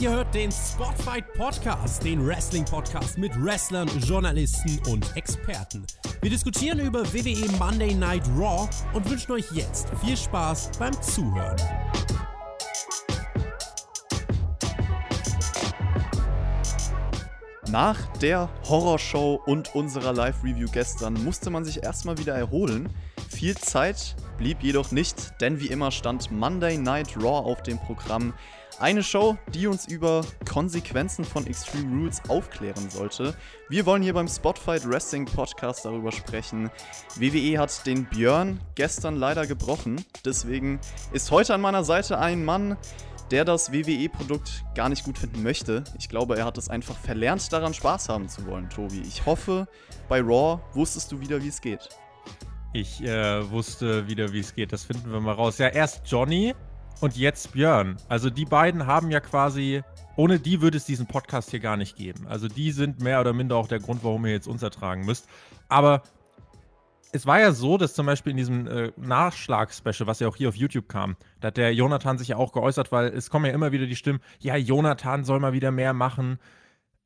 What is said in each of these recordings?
Ihr hört den Spotfight Podcast, den Wrestling-Podcast mit Wrestlern, Journalisten und Experten. Wir diskutieren über WWE Monday Night Raw und wünschen euch jetzt viel Spaß beim Zuhören. Nach der Horrorshow und unserer Live-Review gestern musste man sich erstmal wieder erholen. Viel Zeit blieb jedoch nicht, denn wie immer stand Monday Night Raw auf dem Programm. Eine Show, die uns über Konsequenzen von Extreme Rules aufklären sollte. Wir wollen hier beim Spotfight Wrestling Podcast darüber sprechen. WWE hat den Björn gestern leider gebrochen. Deswegen ist heute an meiner Seite ein Mann, der das WWE-Produkt gar nicht gut finden möchte. Ich glaube, er hat es einfach verlernt, daran Spaß haben zu wollen, Tobi. Ich hoffe, bei Raw wusstest du wieder, wie es geht. Ich äh, wusste wieder, wie es geht. Das finden wir mal raus. Ja, erst Johnny, und jetzt Björn. Also die beiden haben ja quasi, ohne die würde es diesen Podcast hier gar nicht geben. Also die sind mehr oder minder auch der Grund, warum ihr jetzt uns ertragen müsst. Aber es war ja so, dass zum Beispiel in diesem äh, Nachschlag-Special, was ja auch hier auf YouTube kam, da hat der Jonathan sich ja auch geäußert, weil es kommen ja immer wieder die Stimmen, ja, Jonathan soll mal wieder mehr machen.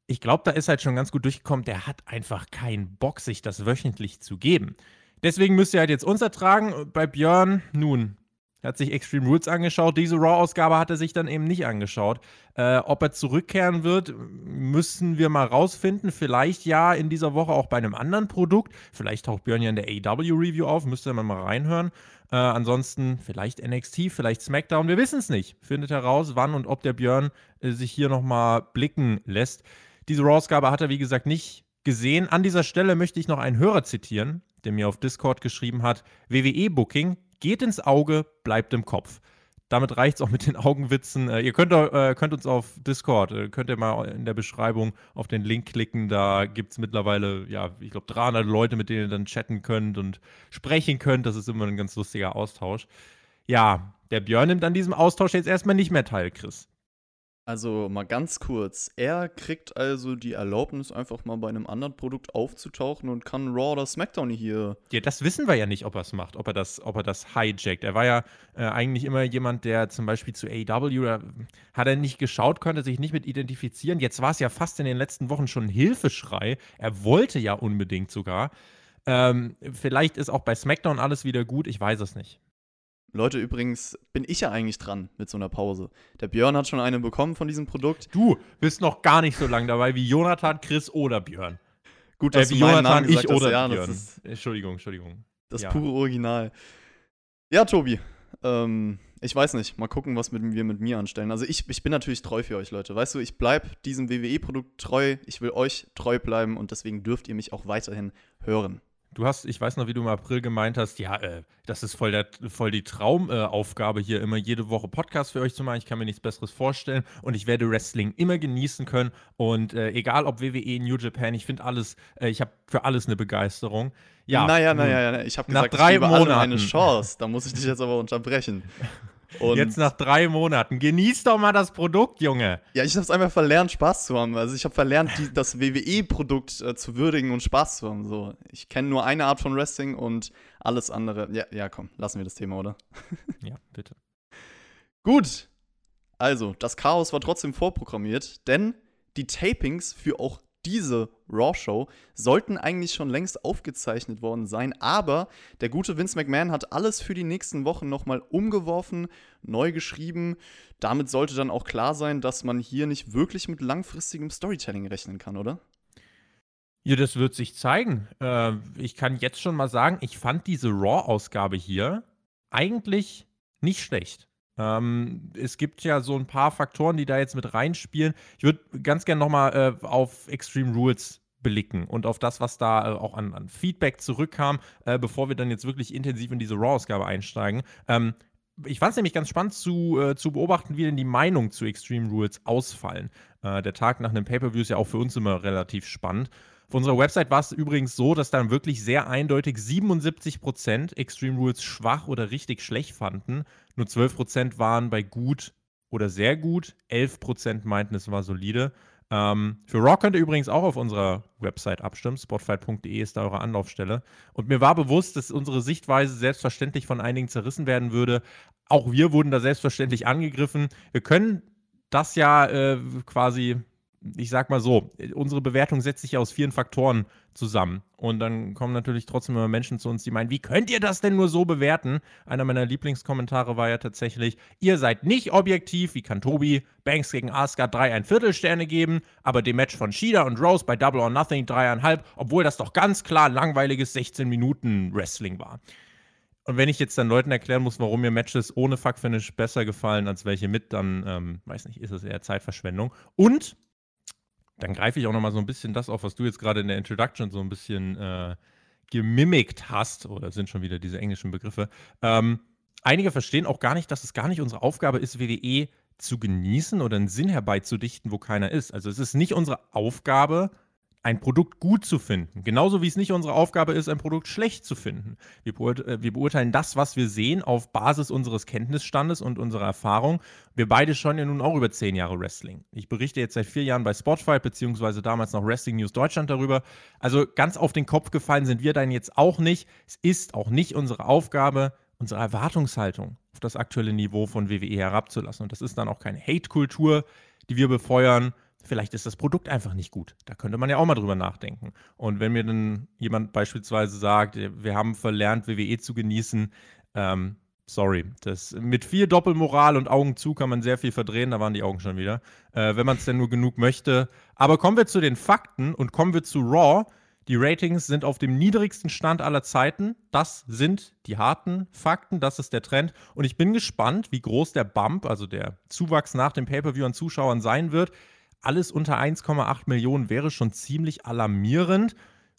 Ich glaube, da ist halt schon ganz gut durchgekommen, der hat einfach keinen Bock, sich das wöchentlich zu geben. Deswegen müsst ihr halt jetzt uns ertragen. Bei Björn, nun, er hat sich Extreme Rules angeschaut. Diese Raw-Ausgabe hat er sich dann eben nicht angeschaut. Äh, ob er zurückkehren wird, müssen wir mal rausfinden. Vielleicht ja in dieser Woche auch bei einem anderen Produkt. Vielleicht taucht Björn ja in der AW-Review auf. Müsste man mal reinhören. Äh, ansonsten vielleicht NXT, vielleicht SmackDown. Wir wissen es nicht. Findet heraus, wann und ob der Björn äh, sich hier nochmal blicken lässt. Diese Raw-Ausgabe hat er, wie gesagt, nicht gesehen. An dieser Stelle möchte ich noch einen Hörer zitieren, der mir auf Discord geschrieben hat: WWE-Booking geht ins Auge, bleibt im Kopf. Damit reicht es auch mit den Augenwitzen. Äh, ihr könnt, äh, könnt, uns auf Discord, äh, könnt ihr mal in der Beschreibung auf den Link klicken. Da gibt es mittlerweile, ja, ich glaube, 300 Leute, mit denen ihr dann chatten könnt und sprechen könnt. Das ist immer ein ganz lustiger Austausch. Ja, der Björn nimmt an diesem Austausch jetzt erstmal nicht mehr teil, Chris. Also mal ganz kurz. Er kriegt also die Erlaubnis, einfach mal bei einem anderen Produkt aufzutauchen und kann Raw oder SmackDown hier. Ja, das wissen wir ja nicht, ob er es macht, ob er das, ob er das hijackt. Er war ja äh, eigentlich immer jemand, der zum Beispiel zu AEW äh, hat er nicht geschaut, konnte sich nicht mit identifizieren. Jetzt war es ja fast in den letzten Wochen schon ein Hilfeschrei. Er wollte ja unbedingt sogar. Ähm, vielleicht ist auch bei SmackDown alles wieder gut, ich weiß es nicht. Leute, übrigens bin ich ja eigentlich dran mit so einer Pause. Der Björn hat schon eine bekommen von diesem Produkt. Du bist noch gar nicht so lange dabei wie Jonathan, Chris oder Björn. Gut, dass äh, wie du Jonathan, ich oder ja, Björn. Ist, Entschuldigung, Entschuldigung. Das ja. pure Original. Ja, Tobi. Ähm, ich weiß nicht. Mal gucken, was mit, wir mit mir anstellen. Also ich, ich bin natürlich treu für euch, Leute. Weißt du, ich bleibe diesem WWE-Produkt treu. Ich will euch treu bleiben und deswegen dürft ihr mich auch weiterhin hören. Du hast, ich weiß noch, wie du im April gemeint hast, ja, äh, das ist voll, der, voll die Traumaufgabe äh, hier, immer jede Woche Podcast für euch zu machen. Ich kann mir nichts Besseres vorstellen und ich werde Wrestling immer genießen können. Und äh, egal ob WWE, New Japan, ich finde alles, äh, ich habe für alles eine Begeisterung. Ja, naja, naja, ich habe gesagt, nach drei ich Monaten eine Chance. Da muss ich dich jetzt aber unterbrechen. Und Jetzt nach drei Monaten. Genieß doch mal das Produkt, Junge. Ja, ich habe es einfach verlernt, Spaß zu haben. Also ich habe verlernt, die, das WWE-Produkt äh, zu würdigen und Spaß zu haben. So, ich kenne nur eine Art von Wrestling und alles andere. Ja, ja, komm, lassen wir das Thema, oder? ja, bitte. Gut. Also, das Chaos war trotzdem vorprogrammiert, denn die Tapings für auch diese Raw-Show sollten eigentlich schon längst aufgezeichnet worden sein, aber der gute Vince McMahon hat alles für die nächsten Wochen nochmal umgeworfen, neu geschrieben. Damit sollte dann auch klar sein, dass man hier nicht wirklich mit langfristigem Storytelling rechnen kann, oder? Ja, das wird sich zeigen. Äh, ich kann jetzt schon mal sagen, ich fand diese Raw-Ausgabe hier eigentlich nicht schlecht. Ähm, es gibt ja so ein paar Faktoren, die da jetzt mit reinspielen. Ich würde ganz gerne nochmal äh, auf Extreme Rules blicken und auf das, was da äh, auch an, an, Feedback zurückkam, äh, bevor wir dann jetzt wirklich intensiv in diese Raw-Ausgabe einsteigen. Ähm, ich fand es nämlich ganz spannend zu, äh, zu beobachten, wie denn die Meinungen zu Extreme Rules ausfallen. Äh, der Tag nach einem Pay-Per-View ist ja auch für uns immer relativ spannend. Auf unserer Website war es übrigens so, dass dann wirklich sehr eindeutig 77% Extreme Rules schwach oder richtig schlecht fanden. Nur 12% waren bei gut oder sehr gut. 11% meinten, es war solide. Ähm, für Raw könnt ihr übrigens auch auf unserer Website abstimmen. Spotfight.de ist da eure Anlaufstelle. Und mir war bewusst, dass unsere Sichtweise selbstverständlich von einigen zerrissen werden würde. Auch wir wurden da selbstverständlich angegriffen. Wir können das ja äh, quasi ich sag mal so, unsere Bewertung setzt sich ja aus vielen Faktoren zusammen. Und dann kommen natürlich trotzdem immer Menschen zu uns, die meinen, wie könnt ihr das denn nur so bewerten? Einer meiner Lieblingskommentare war ja tatsächlich, ihr seid nicht objektiv, wie kann Tobi Banks gegen Asuka drei ein Viertelsterne geben, aber dem Match von Shida und Rose bei Double or Nothing dreieinhalb, obwohl das doch ganz klar langweiliges 16 Minuten Wrestling war. Und wenn ich jetzt dann Leuten erklären muss, warum mir Matches ohne Fuckfinish besser gefallen als welche mit, dann, ähm, weiß nicht, ist es eher Zeitverschwendung. Und dann greife ich auch noch mal so ein bisschen das auf, was du jetzt gerade in der Introduction so ein bisschen äh, gemimickt hast, oder sind schon wieder diese englischen Begriffe. Ähm, einige verstehen auch gar nicht, dass es gar nicht unsere Aufgabe ist, WWE zu genießen oder einen Sinn herbeizudichten, wo keiner ist. Also es ist nicht unsere Aufgabe, ein Produkt gut zu finden. Genauso wie es nicht unsere Aufgabe ist, ein Produkt schlecht zu finden. Wir, beurt äh, wir, beurteilen das, was wir sehen, auf Basis unseres Kenntnisstandes und unserer Erfahrung. Wir beide schauen ja nun auch über zehn Jahre Wrestling. Ich berichte jetzt seit vier Jahren bei Spotify, beziehungsweise damals noch Wrestling News Deutschland darüber. Also ganz auf den Kopf gefallen sind wir dann jetzt auch nicht. Es ist auch nicht unsere Aufgabe, unsere Erwartungshaltung auf das aktuelle Niveau von WWE herabzulassen. Und das ist dann auch keine Hate-Kultur, die wir befeuern, Vielleicht ist das Produkt einfach nicht gut. Da könnte man ja auch mal drüber nachdenken. Und wenn mir dann jemand beispielsweise sagt, wir haben verlernt, WWE zu genießen, ähm, sorry, das, mit viel Doppelmoral und Augen zu kann man sehr viel verdrehen, da waren die Augen schon wieder, äh, wenn man es denn nur genug möchte. Aber kommen wir zu den Fakten und kommen wir zu Raw. Die Ratings sind auf dem niedrigsten Stand aller Zeiten. Das sind die harten Fakten, das ist der Trend. Und ich bin gespannt, wie groß der Bump, also der Zuwachs nach dem Pay-per-view an Zuschauern sein wird alles unter 1,8 Millionen wäre schon ziemlich alarmierend.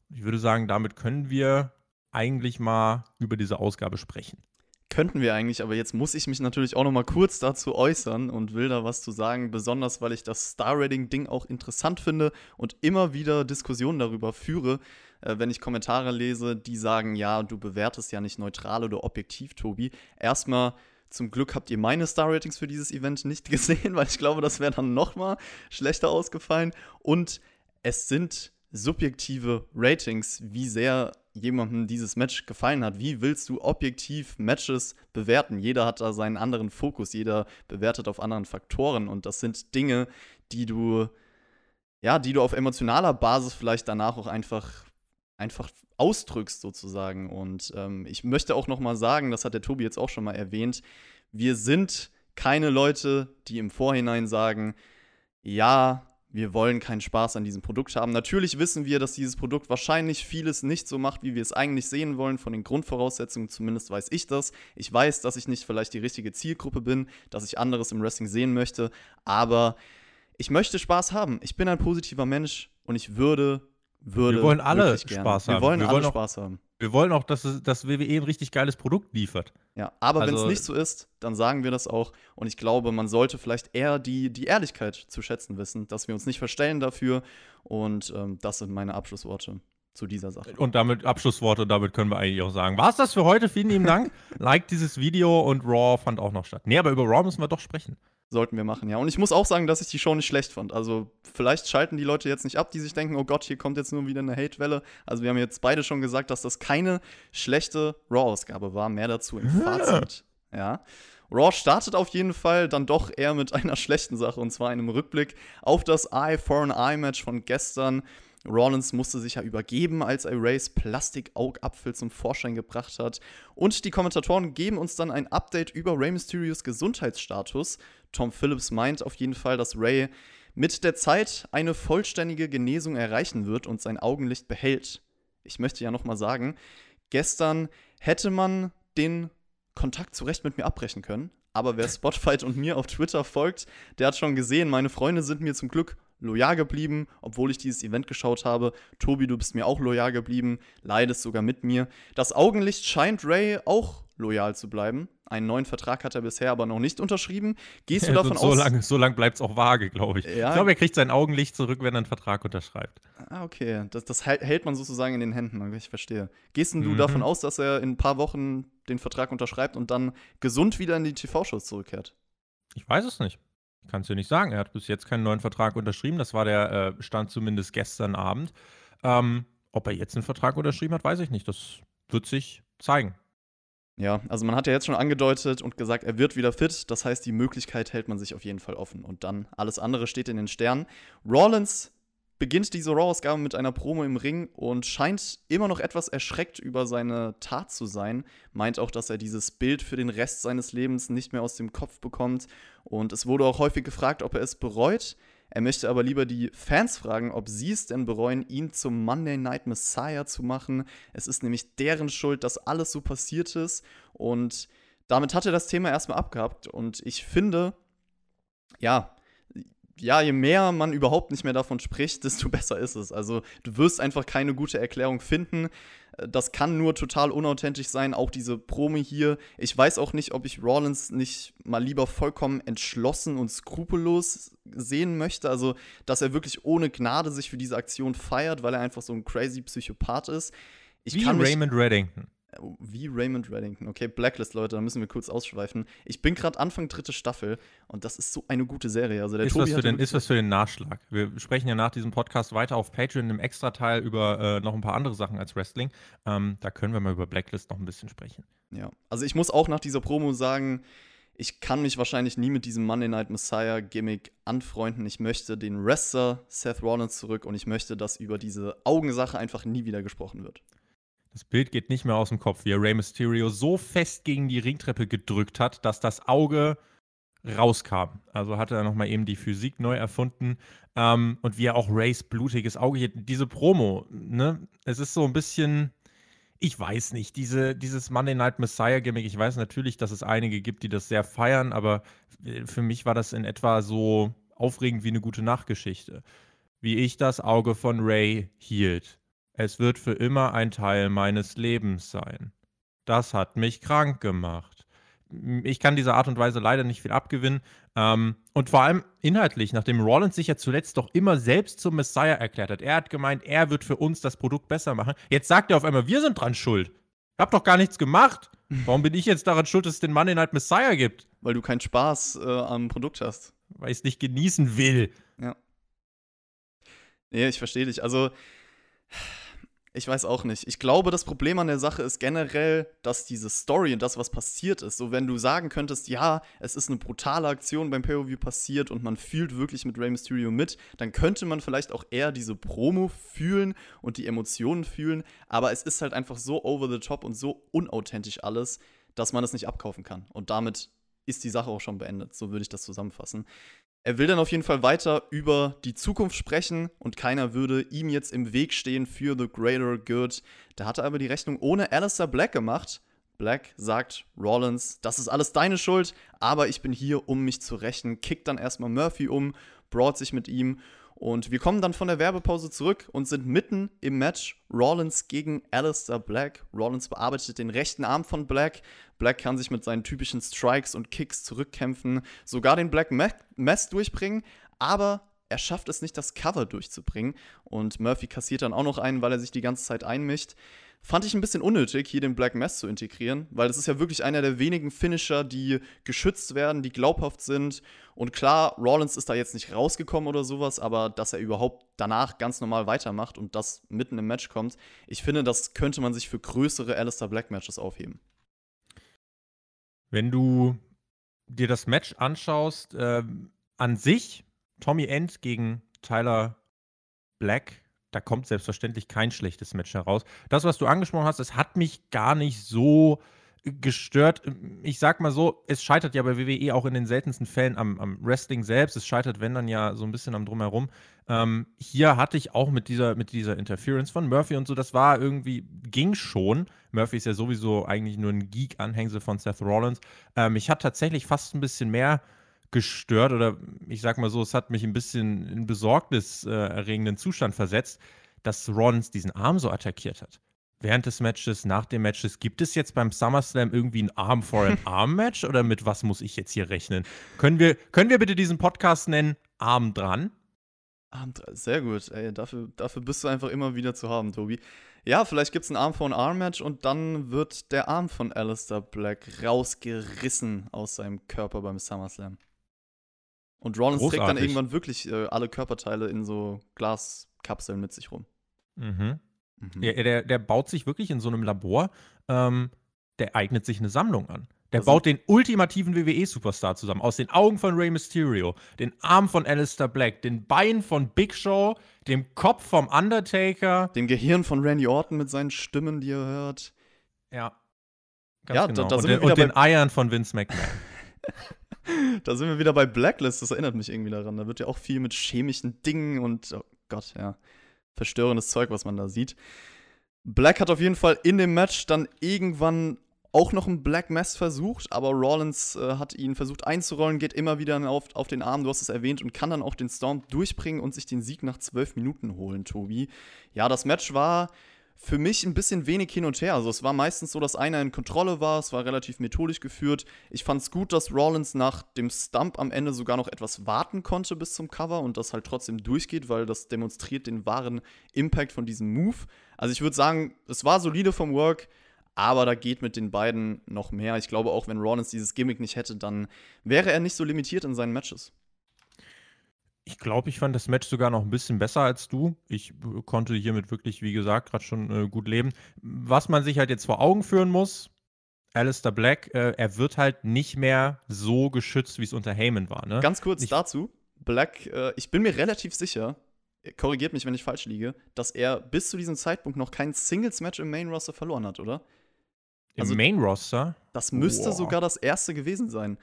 Ich würde sagen, damit können wir eigentlich mal über diese Ausgabe sprechen. Könnten wir eigentlich, aber jetzt muss ich mich natürlich auch noch mal kurz dazu äußern und will da was zu sagen, besonders weil ich das Star-Rating-Ding auch interessant finde und immer wieder Diskussionen darüber führe, äh, wenn ich Kommentare lese, die sagen, ja, du bewertest ja nicht neutral oder objektiv, Tobi. Erstmal zum Glück habt ihr meine Star-Ratings für dieses Event nicht gesehen, weil ich glaube, das wäre dann noch mal schlechter ausgefallen. Und es sind subjektive Ratings, wie sehr jemandem dieses Match gefallen hat. Wie willst du objektiv Matches bewerten? Jeder hat da seinen anderen Fokus, jeder bewertet auf anderen Faktoren und das sind Dinge, die du ja, die du auf emotionaler Basis vielleicht danach auch einfach einfach ausdrückst sozusagen. Und ähm, ich möchte auch noch mal sagen, das hat der Tobi jetzt auch schon mal erwähnt, wir sind keine Leute, die im Vorhinein sagen, ja, wir wollen keinen Spaß an diesem Produkt haben. Natürlich wissen wir, dass dieses Produkt wahrscheinlich vieles nicht so macht, wie wir es eigentlich sehen wollen, von den Grundvoraussetzungen, zumindest weiß ich das. Ich weiß, dass ich nicht vielleicht die richtige Zielgruppe bin, dass ich anderes im Wrestling sehen möchte, aber ich möchte Spaß haben. Ich bin ein positiver Mensch und ich würde würde. Wir wollen alle Spaß haben. Wir wollen wir alle wollen Spaß haben. Wir wollen auch, dass, es, dass WWE ein richtig geiles Produkt liefert. Ja, aber also, wenn es nicht so ist, dann sagen wir das auch. Und ich glaube, man sollte vielleicht eher die, die Ehrlichkeit zu schätzen wissen, dass wir uns nicht verstellen dafür. Und ähm, das sind meine Abschlussworte zu dieser Sache. Und damit Abschlussworte, damit können wir eigentlich auch sagen. War es das für heute? Vielen lieben Dank. like dieses Video und Raw fand auch noch statt. Nee, aber über Raw müssen wir doch sprechen. Sollten wir machen, ja. Und ich muss auch sagen, dass ich die Show nicht schlecht fand. Also, vielleicht schalten die Leute jetzt nicht ab, die sich denken, oh Gott, hier kommt jetzt nur wieder eine Hate-Welle. Also, wir haben jetzt beide schon gesagt, dass das keine schlechte Raw-Ausgabe war. Mehr dazu im Fazit. Ja. Raw startet auf jeden Fall dann doch eher mit einer schlechten Sache und zwar einem Rückblick auf das Eye for an Eye Match von gestern. Rollins musste sich ja übergeben, als Erase Plastikaugapfel zum Vorschein gebracht hat. Und die Kommentatoren geben uns dann ein Update über Rey Mysterios Gesundheitsstatus. Tom Phillips meint auf jeden Fall, dass Ray mit der Zeit eine vollständige Genesung erreichen wird und sein Augenlicht behält. Ich möchte ja nochmal sagen, gestern hätte man den Kontakt zurecht mit mir abbrechen können. Aber wer Spotfight und mir auf Twitter folgt, der hat schon gesehen, meine Freunde sind mir zum Glück loyal geblieben, obwohl ich dieses Event geschaut habe. Tobi, du bist mir auch loyal geblieben, leidest sogar mit mir. Das Augenlicht scheint Ray auch loyal zu bleiben. Einen neuen Vertrag hat er bisher aber noch nicht unterschrieben. Gehst du davon so aus? Lang, so lange bleibt es auch vage, glaube ich. Ja. Ich glaube, er kriegt sein Augenlicht zurück, wenn er einen Vertrag unterschreibt. Ah, okay. Das, das hält man sozusagen in den Händen. Ich verstehe. Gehst mhm. du davon aus, dass er in ein paar Wochen den Vertrag unterschreibt und dann gesund wieder in die TV-Shows zurückkehrt? Ich weiß es nicht. Ich kann es dir nicht sagen. Er hat bis jetzt keinen neuen Vertrag unterschrieben. Das war der äh, Stand zumindest gestern Abend. Ähm, ob er jetzt einen Vertrag unterschrieben hat, weiß ich nicht. Das wird sich zeigen. Ja, also man hat ja jetzt schon angedeutet und gesagt, er wird wieder fit. Das heißt, die Möglichkeit hält man sich auf jeden Fall offen. Und dann alles andere steht in den Sternen. Rollins beginnt diese Raw-Ausgabe mit einer Promo im Ring und scheint immer noch etwas erschreckt über seine Tat zu sein. Meint auch, dass er dieses Bild für den Rest seines Lebens nicht mehr aus dem Kopf bekommt. Und es wurde auch häufig gefragt, ob er es bereut. Er möchte aber lieber die Fans fragen, ob sie es denn bereuen, ihn zum Monday Night Messiah zu machen. Es ist nämlich deren Schuld, dass alles so passiert ist. Und damit hat er das Thema erstmal abgehabt. Und ich finde, ja, ja, je mehr man überhaupt nicht mehr davon spricht, desto besser ist es. Also du wirst einfach keine gute Erklärung finden. Das kann nur total unauthentisch sein, auch diese Promo hier. Ich weiß auch nicht, ob ich Rollins nicht mal lieber vollkommen entschlossen und skrupellos sehen möchte. Also, dass er wirklich ohne Gnade sich für diese Aktion feiert, weil er einfach so ein crazy Psychopath ist. Ich Wie Raymond Reddington. Wie Raymond Reddington. Okay, Blacklist, Leute, da müssen wir kurz ausschweifen. Ich bin gerade Anfang dritte Staffel und das ist so eine gute Serie. Also der ist, Tobi was für den, ist was für den Nachschlag. Wir sprechen ja nach diesem Podcast weiter auf Patreon im Extra-Teil über äh, noch ein paar andere Sachen als Wrestling. Ähm, da können wir mal über Blacklist noch ein bisschen sprechen. Ja, also ich muss auch nach dieser Promo sagen, ich kann mich wahrscheinlich nie mit diesem Monday Night Messiah Gimmick anfreunden. Ich möchte den Wrestler Seth Rollins zurück und ich möchte, dass über diese Augensache einfach nie wieder gesprochen wird. Das Bild geht nicht mehr aus dem Kopf, wie er Rey Mysterio so fest gegen die Ringtreppe gedrückt hat, dass das Auge rauskam. Also hat er nochmal eben die Physik neu erfunden. Ähm, und wie er auch Rays blutiges Auge hier, diese Promo, ne? Es ist so ein bisschen, ich weiß nicht, diese, dieses Monday Night Messiah Gimmick, ich weiß natürlich, dass es einige gibt, die das sehr feiern, aber für mich war das in etwa so aufregend wie eine gute Nachtgeschichte. Wie ich das Auge von Ray hielt es wird für immer ein Teil meines Lebens sein. Das hat mich krank gemacht. Ich kann dieser Art und Weise leider nicht viel abgewinnen. Ähm, und vor allem inhaltlich, nachdem Rollins sich ja zuletzt doch immer selbst zum Messiah erklärt hat. Er hat gemeint, er wird für uns das Produkt besser machen. Jetzt sagt er auf einmal, wir sind dran schuld. Ich hab doch gar nichts gemacht. Warum bin ich jetzt daran schuld, dass es den Monday Night Messiah gibt? Weil du keinen Spaß äh, am Produkt hast. Weil ich es nicht genießen will. Ja. Nee, ich verstehe dich. Also, ich weiß auch nicht. Ich glaube, das Problem an der Sache ist generell, dass diese Story und das, was passiert ist, so wenn du sagen könntest, ja, es ist eine brutale Aktion beim Pay-Per-View passiert und man fühlt wirklich mit Rey Mysterio mit, dann könnte man vielleicht auch eher diese Promo fühlen und die Emotionen fühlen, aber es ist halt einfach so over the top und so unauthentisch alles, dass man es nicht abkaufen kann. Und damit ist die Sache auch schon beendet. So würde ich das zusammenfassen. Er will dann auf jeden Fall weiter über die Zukunft sprechen und keiner würde ihm jetzt im Weg stehen für The Greater Good. Da hat er aber die Rechnung ohne Alistair Black gemacht. Black sagt Rollins, das ist alles deine Schuld, aber ich bin hier, um mich zu rächen. Kickt dann erstmal Murphy um, braut sich mit ihm und wir kommen dann von der Werbepause zurück und sind mitten im Match. Rollins gegen Alistair Black. Rollins bearbeitet den rechten Arm von Black. Black kann sich mit seinen typischen Strikes und Kicks zurückkämpfen, sogar den Black Mess durchbringen, aber er schafft es nicht, das Cover durchzubringen. Und Murphy kassiert dann auch noch einen, weil er sich die ganze Zeit einmischt. Fand ich ein bisschen unnötig, hier den Black Mass zu integrieren, weil das ist ja wirklich einer der wenigen Finisher, die geschützt werden, die glaubhaft sind. Und klar, Rollins ist da jetzt nicht rausgekommen oder sowas, aber dass er überhaupt danach ganz normal weitermacht und das mitten im Match kommt, ich finde, das könnte man sich für größere Alistair Black Matches aufheben. Wenn du dir das Match anschaust, äh, an sich, Tommy End gegen Tyler Black da kommt selbstverständlich kein schlechtes Match heraus. Das, was du angesprochen hast, es hat mich gar nicht so gestört. Ich sag mal so, es scheitert ja bei WWE auch in den seltensten Fällen am, am Wrestling selbst. Es scheitert, wenn dann ja so ein bisschen am Drumherum. Ähm, hier hatte ich auch mit dieser, mit dieser Interference von Murphy und so, das war irgendwie, ging schon. Murphy ist ja sowieso eigentlich nur ein Geek-Anhängsel von Seth Rollins. Ähm, ich hatte tatsächlich fast ein bisschen mehr gestört oder ich sag mal so, es hat mich ein bisschen in besorgniserregenden Zustand versetzt, dass Rollins diesen Arm so attackiert hat. Während des Matches, nach dem Matches, gibt es jetzt beim SummerSlam irgendwie ein Arm for an Arm Match oder mit was muss ich jetzt hier rechnen? Können wir, können wir bitte diesen Podcast nennen Arm dran? Arm dran, sehr gut. Ey, dafür, dafür bist du einfach immer wieder zu haben, Tobi. Ja, vielleicht gibt es ein Arm for an Arm Match und dann wird der Arm von Alistair Black rausgerissen aus seinem Körper beim SummerSlam. Und Rollins Großartig. trägt dann irgendwann wirklich äh, alle Körperteile in so Glaskapseln mit sich rum. Mhm. mhm. Ja, der, der baut sich wirklich in so einem Labor ähm, der eignet sich eine Sammlung an. Der Also- baut den ultimativen WWE-Superstar zusammen. Aus den Augen von Rey Mysterio, den Arm von Alistair Black, den Beinen von Big Show, dem Kopf vom Undertaker. Dem Gehirn von Randy Orton mit seinen Stimmen, die er hört. Ja. Ganz Ja, da- genau. da sind und den, und den Eiern von Vince McMahon. Da sind wir wieder bei Blacklist, das erinnert mich irgendwie daran. Da wird ja auch viel mit chemischen Dingen und, oh Gott, ja, verstörendes Zeug, was man da sieht. Black hat auf jeden Fall in dem Match dann irgendwann auch noch ein Black Mass versucht, aber Rollins äh, hat ihn versucht einzurollen, geht immer wieder auf, auf den Arm, du hast es erwähnt, und kann dann auch den Storm durchbringen und sich den Sieg nach zwölf Minuten holen, Tobi. Ja, das Match war für mich ein bisschen wenig hin und her. Also es war meistens so, dass einer in Kontrolle war, es war relativ methodisch geführt. Ich fand es gut, dass Rollins nach dem Stump am Ende sogar noch etwas warten konnte bis zum Cover und das halt trotzdem durchgeht, weil das demonstriert den wahren Impact von diesem Move. Also ich würde sagen, es war solide vom Work, aber da geht mit den beiden noch mehr. Ich glaube auch, wenn Rollins dieses Gimmick nicht hätte, dann wäre er nicht so limitiert in seinen Matches. Ich glaube, ich fand das Match sogar noch ein bisschen besser als du. Ich äh, konnte hiermit wirklich, wie gesagt, gerade schon äh, gut leben. Was man sich halt jetzt vor Augen führen muss, Alistair Black, äh, er wird halt nicht mehr so geschützt, wie es unter Heyman war. Ne? Ganz kurz Ich- dazu. Black, äh, ich bin mir relativ sicher, korrigiert mich, wenn ich falsch liege, dass er bis zu diesem Zeitpunkt noch kein Singles-Match im Main-Roster verloren hat, oder? Im also- Main Roster. Das müsste Boah. sogar das erste gewesen sein.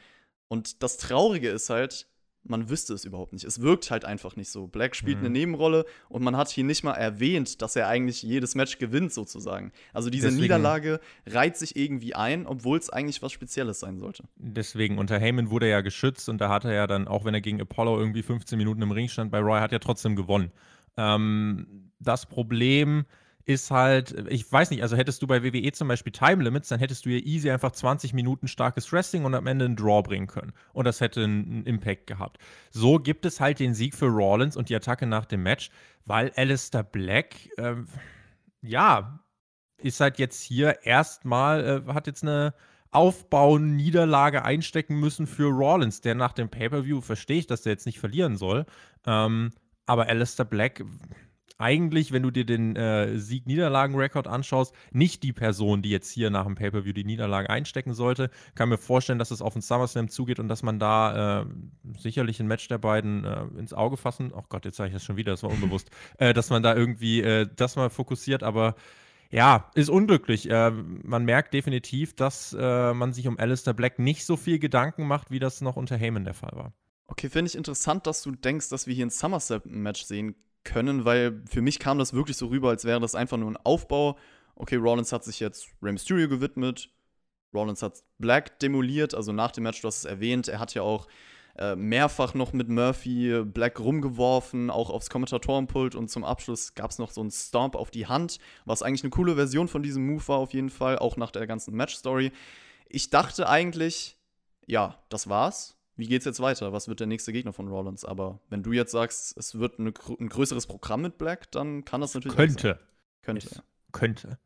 Und das Traurige ist halt, man wüsste es überhaupt nicht. Es wirkt halt einfach nicht so. Black spielt Mhm. eine Nebenrolle und man hat hier nicht mal erwähnt, dass er eigentlich jedes Match gewinnt, sozusagen. Also diese Deswegen- Niederlage reiht sich irgendwie ein, obwohl es eigentlich was Spezielles sein sollte. Deswegen, unter Heyman wurde er ja geschützt und da hat er ja dann, auch wenn er gegen Apollo irgendwie 15 Minuten im Ring stand, bei Roy hat er trotzdem gewonnen. Ähm, das Problem ist halt, ich weiß nicht, also hättest du bei WWE zum Beispiel Time Limits, dann hättest du ja easy einfach 20 Minuten starkes Wrestling und am Ende einen Draw bringen können. Und das hätte einen Impact gehabt. So gibt es halt den Sieg für Rollins und die Attacke nach dem Match, weil Alistair Black, ähm, ja, ist halt jetzt hier erstmal, äh, hat jetzt eine Aufbau-Niederlage einstecken müssen für Rollins, der nach dem Pay-Per-View, verstehe ich, dass der jetzt nicht verlieren soll. Ähm, aber Alistair Black, eigentlich, wenn du dir den äh, Sieg-Niederlagen-Rekord anschaust, nicht die Person, die jetzt hier nach dem Pay-Per-View die Niederlage einstecken sollte. Kann mir vorstellen, dass es auf den SummerSlam zugeht und dass man da äh, sicherlich ein Match der beiden äh, ins Auge fassen. Oh Gott, jetzt sage ich das schon wieder, das war unbewusst. äh, dass man da irgendwie äh, das mal fokussiert, aber ja, ist unglücklich. Äh, man merkt definitiv, dass äh, man sich um Alistair Black nicht so viel Gedanken macht, wie das noch unter Heyman der Fall war. Okay, finde ich interessant, dass du denkst, dass wir hier ein SummerSlam-Match sehen können, weil für mich kam das wirklich so rüber, als wäre das einfach nur ein Aufbau. Okay, Rollins hat sich jetzt Rey Mysterio gewidmet. Rollins hat Black demoliert, also nach dem Match, du hast es erwähnt, er hat ja auch äh, mehrfach noch mit Murphy Black rumgeworfen, auch aufs Kommentatorenpult und zum Abschluss gab es noch so einen Stomp auf die Hand, was eigentlich eine coole Version von diesem Move war auf jeden Fall, auch nach der ganzen Match-Story. Ich dachte eigentlich, ja, das war's. Wie geht's jetzt weiter? Was wird der nächste Gegner von Rollins? Aber wenn du jetzt sagst, es wird eine, ein größeres Programm mit Black, dann kann das natürlich. Könnte. Könnte. Es. Könnte.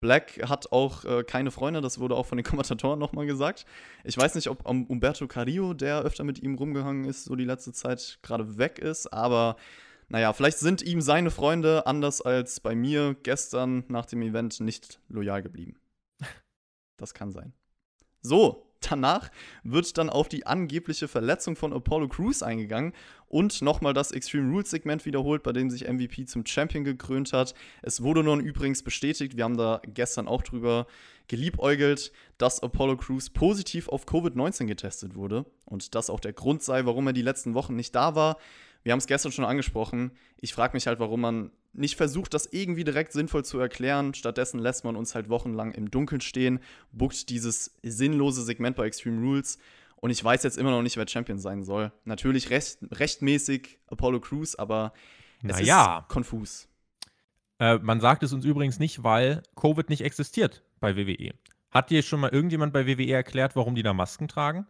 Black hat auch äh, keine Freunde, das wurde auch von den Kommentatoren nochmal gesagt. Ich weiß nicht, ob um, Umberto Carrillo, der öfter mit ihm rumgehangen ist, so die letzte Zeit gerade weg ist, aber naja, vielleicht sind ihm seine Freunde, anders als bei mir gestern nach dem Event, nicht loyal geblieben. Das kann sein. So, danach wird dann auf die angebliche Verletzung von Apollo Crews eingegangen und nochmal das Extreme Rules Segment wiederholt, bei dem sich MVP zum Champion gekrönt hat. Es wurde nun übrigens bestätigt, wir haben da gestern auch drüber geliebäugelt, dass Apollo Crews positiv auf Covid-19 getestet wurde und das auch der Grund sei, warum er die letzten Wochen nicht da war. Wir haben es gestern schon angesprochen. Ich frage mich halt, warum man nicht versucht, das irgendwie direkt sinnvoll zu erklären. Stattdessen lässt man uns halt wochenlang im Dunkeln stehen, buckt dieses sinnlose Segment bei Extreme Rules. Und ich weiß jetzt immer noch nicht, wer Champion sein soll. Natürlich recht, rechtmäßig Apollo Crews, aber es Naja. ist konfus. Äh, man sagt es uns übrigens nicht, weil Covid nicht existiert bei WWE. Hat dir schon mal irgendjemand bei WWE erklärt, warum die da Masken tragen?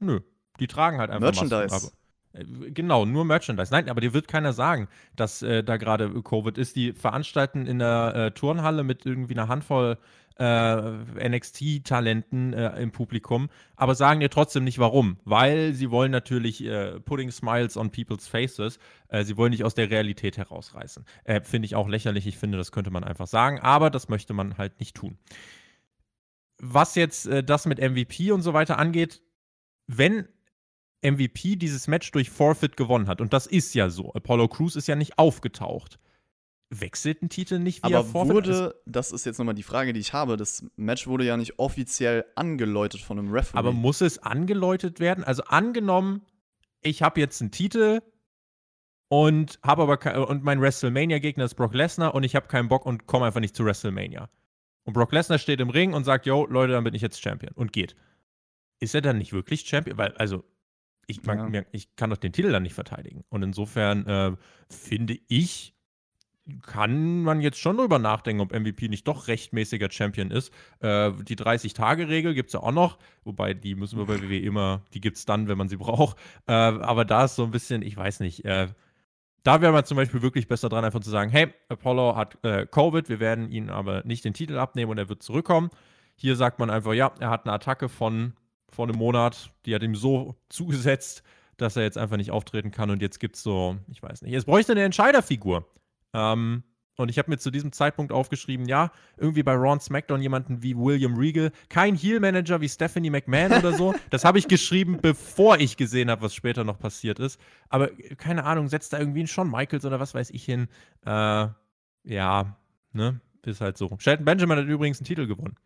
Nö. Die tragen halt einfach Merchandise. Masken. Äh, genau, nur Merchandise. Nein, aber dir wird keiner sagen, dass äh, da gerade Covid ist. Die veranstalten in der äh, Turnhalle mit irgendwie einer Handvoll äh, NXT-Talenten äh, im Publikum, aber sagen dir trotzdem nicht warum. Weil sie wollen natürlich äh, putting smiles on people's faces. Äh, sie wollen nicht aus der Realität herausreißen. Äh, finde ich auch lächerlich. Ich finde, das könnte man einfach sagen, aber das möchte man halt nicht tun. was jetzt äh, das mit MVP und so weiter angeht, wenn MVP dieses Match durch Forfeit gewonnen hat, und das ist ja so, Apollo Crews ist ja nicht aufgetaucht, wechselt ein Titel nicht via Aber Forfeit? wurde, das ist jetzt nochmal die Frage, die ich habe, das Match wurde ja nicht offiziell angeläutet von einem Referee. Aber muss es angeläutet werden? Also angenommen, ich habe jetzt einen Titel und habe aber und mein WrestleMania Gegner ist Brock Lesnar und ich habe keinen Bock und komme einfach nicht zu WrestleMania. Und Brock Lesnar steht im Ring und sagt, yo, Leute, dann bin ich jetzt Champion und geht. Ist er dann nicht wirklich Champion? Weil, also, ich, man, ja. ich kann doch den Titel dann nicht verteidigen. Und insofern äh, finde ich, kann man jetzt schon darüber nachdenken, ob MVP nicht doch rechtmäßiger Champion ist. Äh, die 30-Tage-Regel gibt es ja auch noch, wobei die müssen wir bei WWE immer, die gibt es dann, wenn man sie braucht. Äh, aber da ist so ein bisschen, ich weiß nicht, äh, da wäre man zum Beispiel wirklich besser dran, einfach zu sagen, hey, Apollo hat äh, Covid, wir werden ihn aber nicht den Titel abnehmen und er wird zurückkommen. Hier sagt man einfach, ja, er hat eine Attacke von vor einem Monat, die hat ihm so zugesetzt, dass er jetzt einfach nicht auftreten kann und jetzt gibt es so, ich weiß nicht, es bräuchte eine Entscheiderfigur. Ähm, und ich habe mir zu diesem Zeitpunkt aufgeschrieben, ja, irgendwie bei Raw SmackDown jemanden wie William Regal, kein Heel-Manager wie Stephanie McMahon oder so. Das habe ich geschrieben, bevor ich gesehen habe, was später noch passiert ist. Aber keine Ahnung, setzt da irgendwie einen Shawn Michaels oder was weiß ich hin. Äh, ja, ne, ist halt so. Shelton Benjamin hat übrigens einen Titel gewonnen.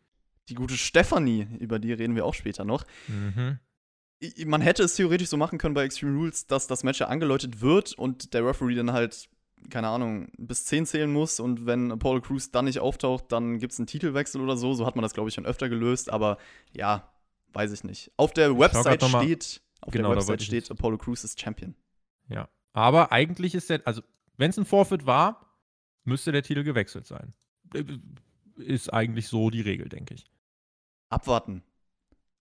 Die gute Stephanie, über die reden wir auch später noch. Mhm. Man hätte es theoretisch so machen können bei Extreme Rules, dass das Match ja angeläutet wird und der Referee dann halt keine Ahnung, bis 10 zählen muss und wenn Apollo Crews dann nicht auftaucht, dann gibt es einen Titelwechsel oder so. So hat man das, glaube ich, schon öfter gelöst, aber ja, weiß ich nicht. Auf der Website steht, auf genau, der Website steht, Apollo Crews ist Champion. Ja, aber eigentlich ist der, also wenn es ein Forfeit war, müsste der Titel gewechselt sein. Äh, ist eigentlich so die Regel, denke ich. Abwarten.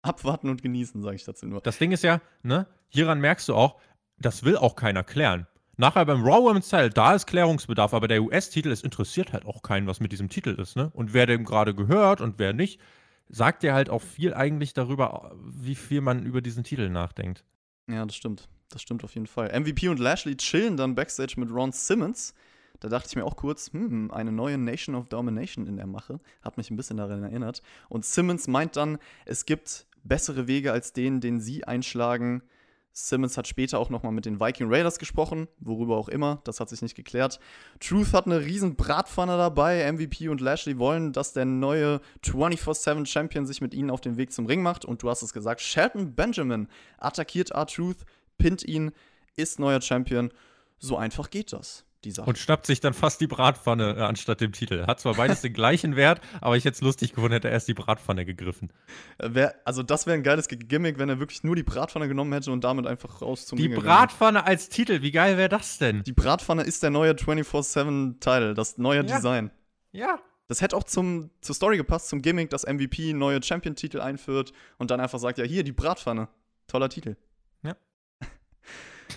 Abwarten und genießen, sage ich dazu nur. Das Ding ist ja, ne, hieran merkst du auch, das will auch keiner klären. Nachher beim Raw Women's Title, da ist Klärungsbedarf, aber der US-Titel, es interessiert halt auch keinen, was mit diesem Titel ist, ne? Und wer dem gerade gehört und wer nicht, sagt ja halt auch viel eigentlich darüber, wie viel man über diesen Titel nachdenkt. Ja, das stimmt. Das stimmt auf jeden Fall. MVP und Lashley chillen dann backstage mit Ron Simmons. Da dachte ich mir auch kurz, hm, eine neue Nation of Domination in der Mache. Hat mich ein bisschen daran erinnert. Und Simmons meint dann, es gibt bessere Wege als den, den sie einschlagen. Simmons hat später auch nochmal mit den Viking Raiders gesprochen, worüber auch immer, das hat sich nicht geklärt. Truth hat eine riesen Bratpfanne dabei, MVP und Lashley wollen, dass der neue 24-7 Champion sich mit ihnen auf den Weg zum Ring macht und du hast es gesagt, Shelton Benjamin attackiert R-Truth, pinnt ihn, ist neuer Champion. So einfach geht das die Sache. Und schnappt sich dann fast die Bratpfanne äh, anstatt dem Titel. Hat zwar beides den gleichen Wert, aber ich hätte es lustig gefunden, hätte er erst die Bratpfanne gegriffen. Äh, wär, also das wäre ein geiles Gimmick, wenn er wirklich nur die Bratpfanne genommen hätte und damit einfach raus zum Die Ringe Bratpfanne gegangen. als Titel, wie geil wäre das denn? Die Bratpfanne ist der neue 24-7-Teil, das neue ja. Design. Ja. Das hätte auch zum, zur Story gepasst, zum Gimmick, dass MVP neue Champion-Titel einführt und dann einfach sagt, ja, hier, die Bratpfanne. Toller Titel.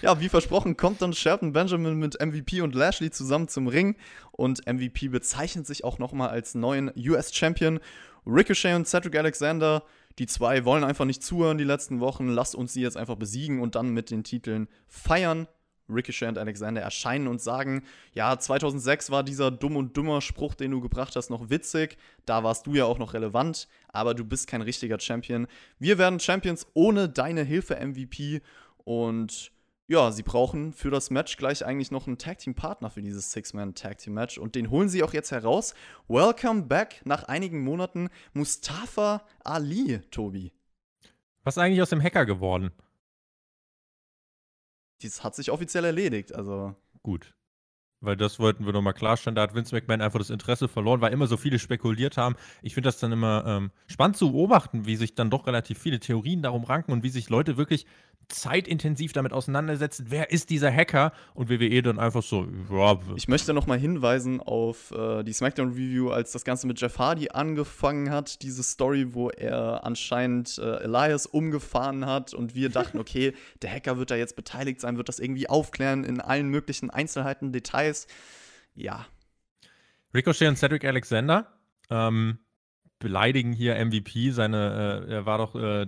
Ja, wie versprochen, kommt dann Shelton Benjamin mit MVP und Lashley zusammen zum Ring und MVP bezeichnet sich auch nochmal als neuen US-Champion. Ricochet und Cedric Alexander, die zwei wollen einfach nicht zuhören die letzten Wochen. Lasst uns sie jetzt einfach besiegen und dann mit den Titeln feiern. Ricochet und Alexander erscheinen und sagen, ja, 2006 war dieser dumm und dummer Spruch, den du gebracht hast, noch witzig. Da warst du ja auch noch relevant, aber du bist kein richtiger Champion. Wir werden Champions ohne deine Hilfe, MVP. Und ja, sie brauchen für das Match gleich eigentlich noch einen Tag Team Partner für dieses Six-Man Tag Team Match und den holen sie auch jetzt heraus. Welcome back nach einigen Monaten Mustafa Ali, Tobi. Was ist eigentlich aus dem Hacker geworden? Dies hat sich offiziell erledigt, also. Gut. Weil das wollten wir nochmal klarstellen. Da hat Vince McMahon einfach das Interesse verloren, weil immer so viele spekuliert haben. Ich finde das dann immer ähm, spannend zu beobachten, wie sich dann doch relativ viele Theorien darum ranken und wie sich Leute wirklich zeitintensiv damit auseinandersetzen, wer ist dieser Hacker und WWE dann einfach so, ja. Ich möchte noch mal hinweisen auf äh, die SmackDown Review, als das Ganze mit Jeff Hardy angefangen hat, diese Story, wo er anscheinend äh, Elias umgefahren hat und wir dachten, okay, der Hacker wird da jetzt beteiligt sein, wird das irgendwie aufklären in allen möglichen Einzelheiten, Details. Ja. Ricochet und Cedric Alexander ähm, beleidigen hier MVP, seine, äh, er war doch äh,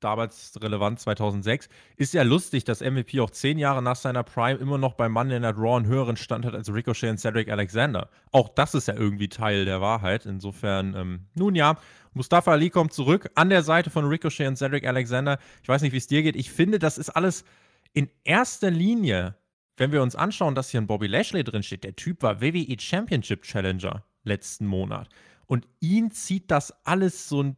damals relevant 2006. Ist ja lustig, dass MVP auch zehn Jahre nach seiner Prime immer noch bei Monday Night Raw einen höheren Stand hat als Ricochet und Cedric Alexander. Auch das ist ja irgendwie Teil der Wahrheit. Insofern, ähm, nun ja, Mustafa Ali kommt zurück an der Seite von Ricochet und Cedric Alexander. Ich weiß nicht, wie es dir geht. Ich finde, das ist alles in erster Linie, wenn wir uns anschauen, dass hier ein Bobby Lashley drin steht. Der Typ war WWE Championship Challenger letzten Monat. Und ihn zieht das alles so ein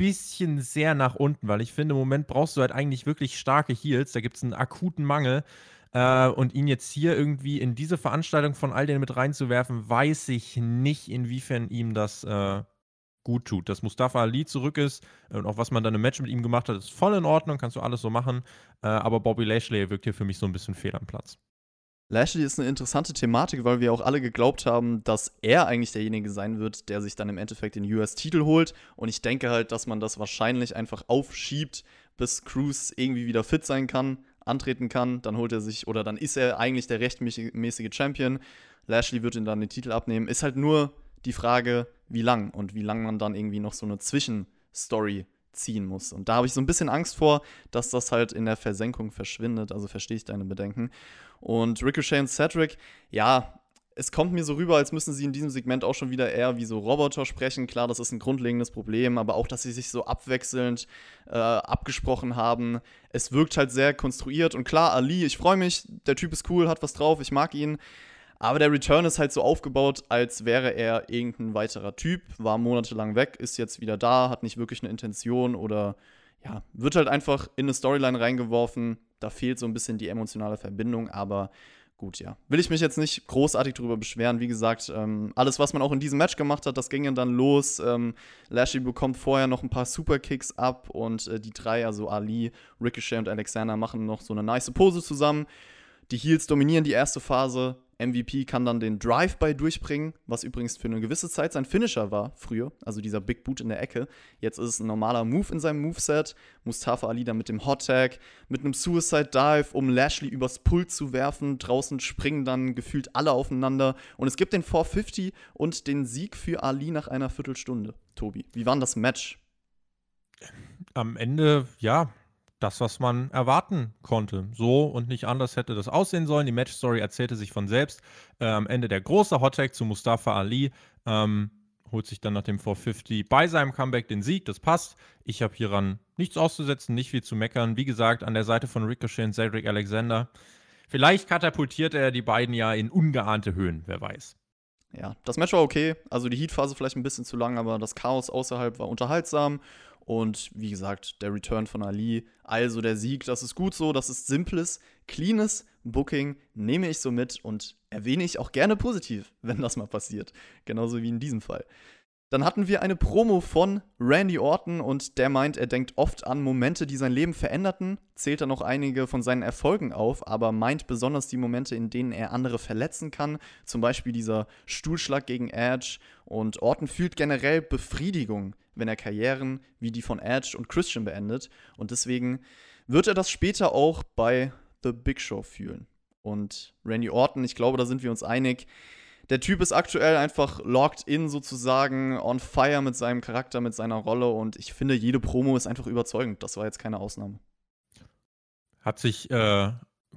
bisschen sehr nach unten, weil ich finde, im Moment brauchst du halt eigentlich wirklich starke Heels. Da gibt es einen akuten Mangel. Äh, und ihn jetzt hier irgendwie in diese Veranstaltung von all denen mit reinzuwerfen, weiß ich nicht, inwiefern ihm das äh, gut tut. Dass Mustafa Ali zurück ist und auch was man dann im Match mit ihm gemacht hat, ist voll in Ordnung, kannst du alles so machen. Äh, aber Bobby Lashley wirkt hier für mich so ein bisschen fehl am Platz. Lashley ist eine interessante Thematik, weil wir auch alle geglaubt haben, dass er eigentlich derjenige sein wird, der sich dann im Endeffekt den US-Titel holt. Und ich denke halt, dass man das wahrscheinlich einfach aufschiebt, bis Cruz irgendwie wieder fit sein kann, antreten kann. Dann holt er sich, oder dann ist er eigentlich der rechtmäßige Champion. Lashley wird ihn dann den Titel abnehmen. Ist halt nur die Frage, wie lang und wie lang man dann irgendwie noch so eine Zwischenstory ziehen muss. Und da habe ich so ein bisschen Angst vor, dass das halt in der Versenkung verschwindet. Also verstehe ich deine Bedenken. Und Ricochet und Cedric, ja, es kommt mir so rüber, als müssen sie in diesem Segment auch schon wieder eher wie so Roboter sprechen. Klar, das ist ein grundlegendes Problem, aber auch, dass sie sich so abwechselnd äh, abgesprochen haben. Es wirkt halt sehr konstruiert. Und klar, Ali, ich freue mich, der Typ ist cool, hat was drauf, ich mag ihn. Aber der Return ist halt so aufgebaut, als wäre er irgendein weiterer Typ, war monatelang weg, ist jetzt wieder da, hat nicht wirklich eine Intention oder ja, wird halt einfach in eine Storyline reingeworfen. Da fehlt so ein bisschen die emotionale Verbindung, aber gut, ja. Will ich mich jetzt nicht großartig darüber beschweren. Wie gesagt, ähm, alles, was man auch in diesem Match gemacht hat, das ging dann los. Ähm, Lashley bekommt vorher noch ein paar Superkicks ab und äh, die drei, also Ali, Ricochet und Alexander, machen noch so eine nice Pose zusammen. Die Heels dominieren die erste Phase. MVP kann dann den Drive-By durchbringen, was übrigens für eine gewisse Zeit sein Finisher war früher, also dieser Big Boot in der Ecke. Jetzt ist es ein normaler Move in seinem Moveset. Mustafa Ali dann mit dem Hot Tag, mit einem Suicide Dive, um Lashley übers Pult zu werfen. Draußen springen dann gefühlt alle aufeinander und es gibt den 450 und den Sieg für Ali nach einer Viertelstunde. Tobi, wie war das Match? Am Ende, ja, das, was man erwarten konnte. So und nicht anders hätte das aussehen sollen. Die Match-Story erzählte sich von selbst. Äh, am Ende der große Hottag zu Mustafa Ali. Ähm, holt sich dann nach dem 450 bei seinem Comeback den Sieg. Das passt. Ich habe hieran nichts auszusetzen, nicht viel zu meckern. Wie gesagt, an der Seite von Ricochet und Cedric Alexander. Vielleicht katapultiert er die beiden ja in ungeahnte Höhen, wer weiß. Ja, das Match war okay. Also die Heat-Phase vielleicht ein bisschen zu lang, aber das Chaos außerhalb war unterhaltsam. Und wie gesagt, der Return von Ali, also der Sieg, das ist gut so, das ist simples, cleanes Booking, nehme ich so mit und erwähne ich auch gerne positiv, wenn das mal passiert. Genauso wie in diesem Fall. Dann hatten wir eine Promo von Randy Orton und der meint, er denkt oft an Momente, die sein Leben veränderten, zählt dann auch einige von seinen Erfolgen auf, aber meint besonders die Momente, in denen er andere verletzen kann, zum Beispiel dieser Stuhlschlag gegen Edge und Orton fühlt generell Befriedigung, wenn er Karrieren wie die von Edge und Christian beendet und deswegen wird er das später auch bei The Big Show fühlen. Und Randy Orton, ich glaube, da sind wir uns einig, der Typ ist aktuell einfach locked in sozusagen, on fire mit seinem Charakter, mit seiner Rolle und ich finde, jede Promo ist einfach überzeugend. Das war jetzt keine Ausnahme. Hat sich äh,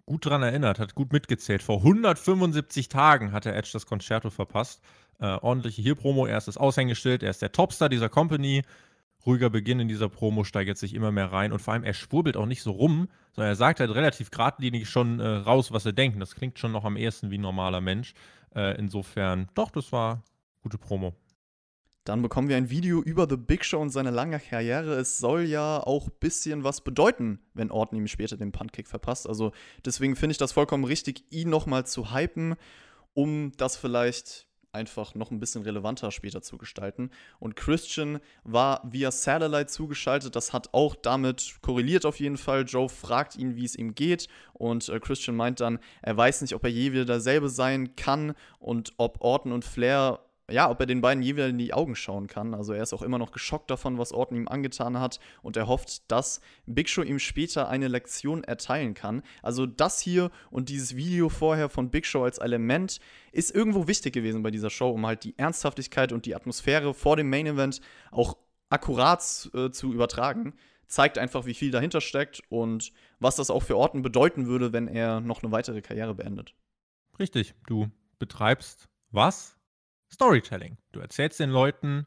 gut dran erinnert, hat gut mitgezählt. Vor 175 Tagen hat der Edge das Concerto verpasst. Äh, ordentliche hier Promo, er ist das Aushängeschild, er ist der Topstar dieser Company. Ruhiger Beginn in dieser Promo steigert sich immer mehr rein und vor allem er schwurbelt auch nicht so rum, sondern er sagt halt relativ geradlinig schon äh, raus, was er denkt. Das klingt schon noch am ehesten wie ein normaler Mensch. Äh, insofern, doch, das war gute Promo. Dann bekommen wir ein Video über The Big Show und seine lange Karriere. Es soll ja auch ein bisschen was bedeuten, wenn Orton ihm später den Puntkick verpasst. Also deswegen finde ich das vollkommen richtig, ihn nochmal zu hypen, um das vielleicht einfach noch ein bisschen relevanter später zu gestalten. Und Christian war via Satellite zugeschaltet. Das hat auch damit korreliert auf jeden Fall. Joe fragt ihn, wie es ihm geht. Und äh, Christian meint dann, er weiß nicht, ob er je wieder derselbe sein kann und ob Orton und Flair ja, ob er den beiden je wieder in die Augen schauen kann. Also er ist auch immer noch geschockt davon, was Orton ihm angetan hat und er hofft, dass Big Show ihm später eine Lektion erteilen kann. Also das hier und dieses Video vorher von Big Show als Element ist irgendwo wichtig gewesen bei dieser Show, um halt die Ernsthaftigkeit und die Atmosphäre vor dem Main Event auch akkurat äh, zu übertragen. zeigt einfach, wie viel dahinter steckt und was das auch für Orten bedeuten würde, wenn er noch eine weitere Karriere beendet. Richtig, du betreibst was? Storytelling. Du erzählst den Leuten,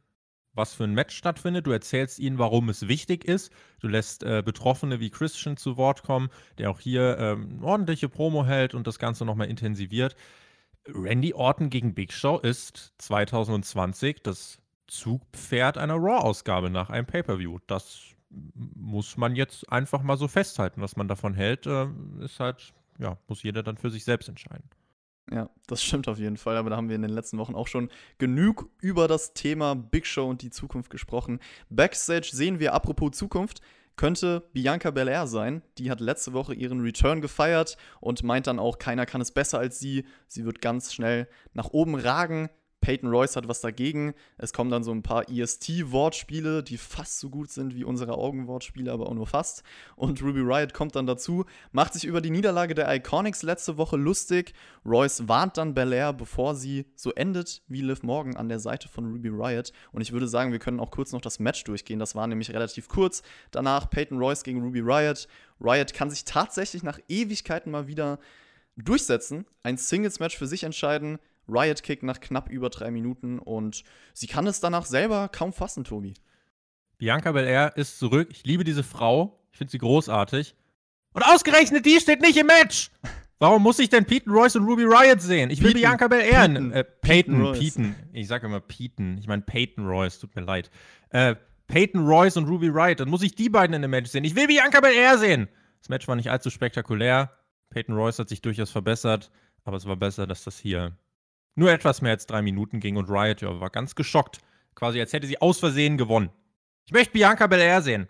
was für ein Match stattfindet. Du erzählst ihnen, warum es wichtig ist. Du lässt äh, Betroffene wie Christian zu Wort kommen, der auch hier ähm, ordentliche Promo hält und das Ganze nochmal intensiviert. Randy Orton gegen Big Show ist 2020 das Zugpferd einer Raw-Ausgabe nach einem Pay-Per-View. Das muss man jetzt einfach mal so festhalten. Was man davon hält, äh, ist halt, ja, muss jeder dann für sich selbst entscheiden. Ja, das stimmt auf jeden Fall. Aber da haben wir in den letzten Wochen auch schon genug über das Thema Big Show und die Zukunft gesprochen. Backstage sehen wir, apropos Zukunft, könnte Bianca Belair sein. Die hat letzte Woche ihren Return gefeiert und meint dann auch, keiner kann es besser als sie. Sie wird ganz schnell nach oben ragen. Peyton Royce hat was dagegen. Es kommen dann so ein paar EST-Wortspiele, die fast so gut sind wie unsere Augenwortspiele, aber auch nur fast. Und Ruby Riot kommt dann dazu, macht sich über die Niederlage der Iconics letzte Woche lustig. Royce warnt dann Belair, bevor sie so endet wie Liv Morgan an der Seite von Ruby Riot. Und ich würde sagen, wir können auch kurz noch das Match durchgehen. Das war nämlich relativ kurz. Danach Peyton Royce gegen Ruby Riot. Riot kann sich tatsächlich nach Ewigkeiten mal wieder durchsetzen, ein Singles-Match für sich entscheiden. Riot Kick nach knapp über drei Minuten und sie kann es danach selber kaum fassen, Tobi. Bianca Belair ist zurück. Ich liebe diese Frau. Ich finde sie großartig. Und ausgerechnet die steht nicht im Match. Warum muss ich denn Peyton Royce und Ruby Riot sehen? Ich will Peyton, Bianca Belair. Peyton, äh, Peyton, Peyton, Ich sage immer Peyton. Ich meine Peyton Royce. Tut mir leid. Äh, Peyton Royce und Ruby Riot. Dann muss ich die beiden in dem Match sehen. Ich will Bianca Belair sehen. Das Match war nicht allzu spektakulär. Peyton Royce hat sich durchaus verbessert. Aber es war besser, dass das hier nur etwas mehr als drei Minuten ging und Riot ja, war ganz geschockt. Quasi als hätte sie aus Versehen gewonnen. Ich möchte Bianca Belair sehen.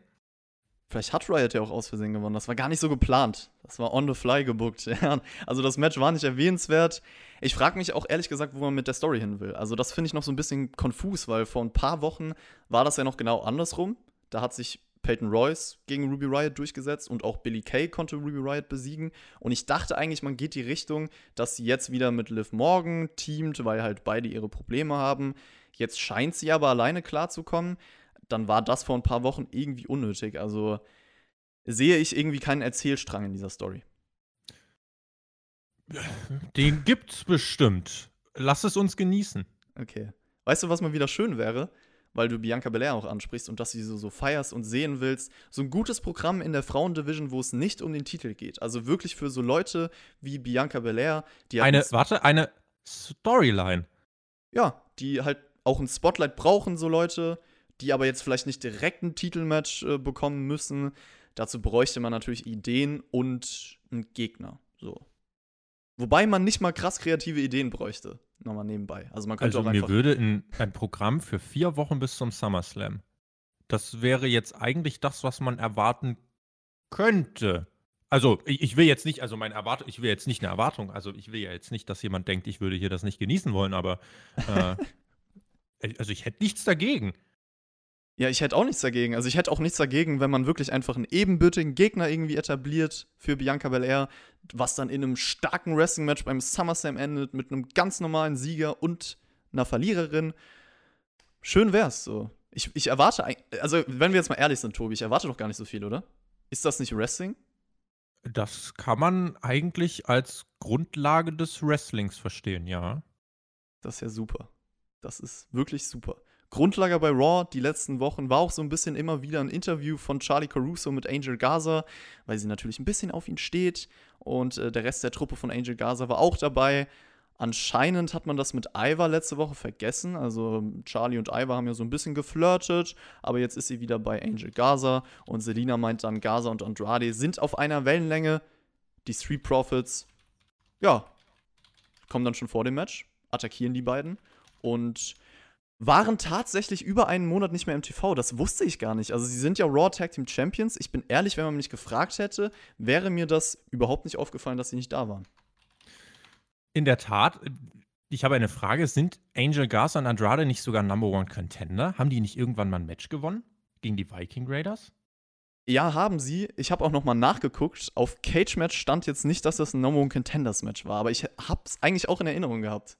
Vielleicht hat Riot ja auch aus Versehen gewonnen. Das war gar nicht so geplant. Das war on the fly gebuckt. Also das Match war nicht erwähnenswert. Ich frage mich auch ehrlich gesagt, wo man mit der Story hin will. Also das finde ich noch so ein bisschen konfus, weil vor ein paar Wochen war das ja noch genau andersrum. Da hat sich Peyton Royce gegen Ruby Riot durchgesetzt und auch Billy Kay konnte Ruby Riot besiegen. Und ich dachte eigentlich, man geht die Richtung, dass sie jetzt wieder mit Liv Morgan teamt, weil halt beide ihre Probleme haben. Jetzt scheint sie aber alleine klarzukommen. Dann war das vor ein paar Wochen irgendwie unnötig. Also sehe ich irgendwie keinen Erzählstrang in dieser Story. Den gibt's bestimmt. Lass es uns genießen. Okay. Weißt du, was mal wieder schön wäre? Weil du Bianca Belair auch ansprichst und dass du sie so, so feierst und sehen willst. So ein gutes Programm in der Frauendivision, wo es nicht um den Titel geht. Also wirklich für so Leute wie Bianca Belair, die Eine, warte, eine Storyline. Ja, die halt auch ein Spotlight brauchen, so Leute, die aber jetzt vielleicht nicht direkt ein Titelmatch äh, bekommen müssen. Dazu bräuchte man natürlich Ideen und einen Gegner. So. Wobei man nicht mal krass kreative Ideen bräuchte. Nochmal nebenbei. Also man könnte also auch mir würde in, ein Programm für vier Wochen bis zum SummerSlam. Das wäre jetzt eigentlich das, was man erwarten könnte. Also ich, ich will jetzt nicht, also meine Erwartung, ich will jetzt nicht eine Erwartung, also ich will ja jetzt nicht, dass jemand denkt, ich würde hier das nicht genießen wollen, aber äh, also ich hätte nichts dagegen. Ja, ich hätte auch nichts dagegen. Also ich hätte auch nichts dagegen, wenn man wirklich einfach einen ebenbürtigen Gegner irgendwie etabliert für Bianca Belair, was dann in einem starken Wrestling-Match beim SummerSlam endet mit einem ganz normalen Sieger und einer Verliererin. Schön wär's so. Ich, ich erwarte, also wenn wir jetzt mal ehrlich sind, Tobi, ich erwarte doch gar nicht so viel, oder? Ist das nicht Wrestling? Das kann man eigentlich als Grundlage des Wrestlings verstehen, ja. Das ist ja super. Das ist wirklich super. Grundlage bei Raw die letzten Wochen war auch so ein bisschen immer wieder ein Interview von Charlie Caruso mit Angel Gaza, weil sie natürlich ein bisschen auf ihn steht. Und äh, der Rest der Truppe von Angel Gaza war auch dabei. Anscheinend hat man das mit Iva letzte Woche vergessen. Also Charlie und Iva haben ja so ein bisschen geflirtet, aber jetzt ist sie wieder bei Angel Gaza und Selina meint dann, Gaza und Andrade sind auf einer Wellenlänge. Die Street Profits, ja, kommen dann schon vor dem Match, attackieren die beiden und waren tatsächlich über einen Monat nicht mehr im TV. Das wusste ich gar nicht. Also sie sind ja Raw Tag Team Champions. Ich bin ehrlich, wenn man mich gefragt hätte, wäre mir das überhaupt nicht aufgefallen, dass sie nicht da waren. In der Tat, ich habe eine Frage. Sind Angel Garza und Andrade nicht sogar Number One Contender? Haben die nicht irgendwann mal ein Match gewonnen gegen die Viking Raiders? Ja, haben sie. Ich habe auch noch mal nachgeguckt. Auf Cage Match stand jetzt nicht, dass das ein Number One Contenders Match war, aber ich habe es eigentlich auch in Erinnerung gehabt.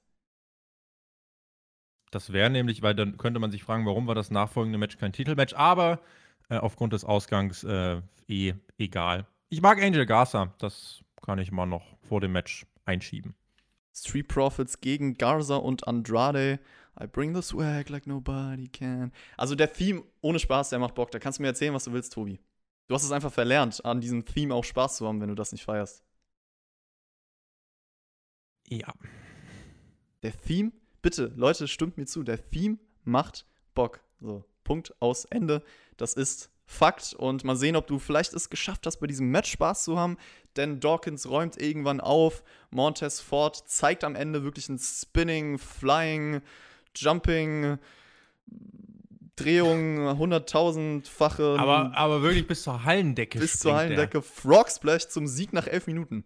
Das wäre nämlich, weil dann könnte man sich fragen, warum war das nachfolgende Match kein Titelmatch. Aber äh, aufgrund des Ausgangs äh, eh egal. Ich mag Angel Garza, das kann ich mal noch vor dem Match einschieben. Street Profits gegen Garza und Andrade. I bring the swag like nobody can. Also der Theme, ohne Spaß, der macht Bock. Da kannst du mir erzählen, was du willst, Tobi. Du hast es einfach verlernt, an diesem Theme auch Spaß zu haben, wenn du das nicht feierst. Ja. Der Theme, bitte, Leute, stimmt mir zu, der Theme macht Bock. So, Punkt aus Ende. Das ist Fakt. Und mal sehen, ob du vielleicht es geschafft hast, bei diesem Match Spaß zu haben. Denn Dawkins räumt irgendwann auf. Montez Ford zeigt am Ende wirklich ein Spinning, Flying, Jumping. Drehung, hunderttausendfache. Aber, aber wirklich bis zur Hallendecke. Bis zur Hallendecke. Frog Splash zum Sieg nach elf Minuten.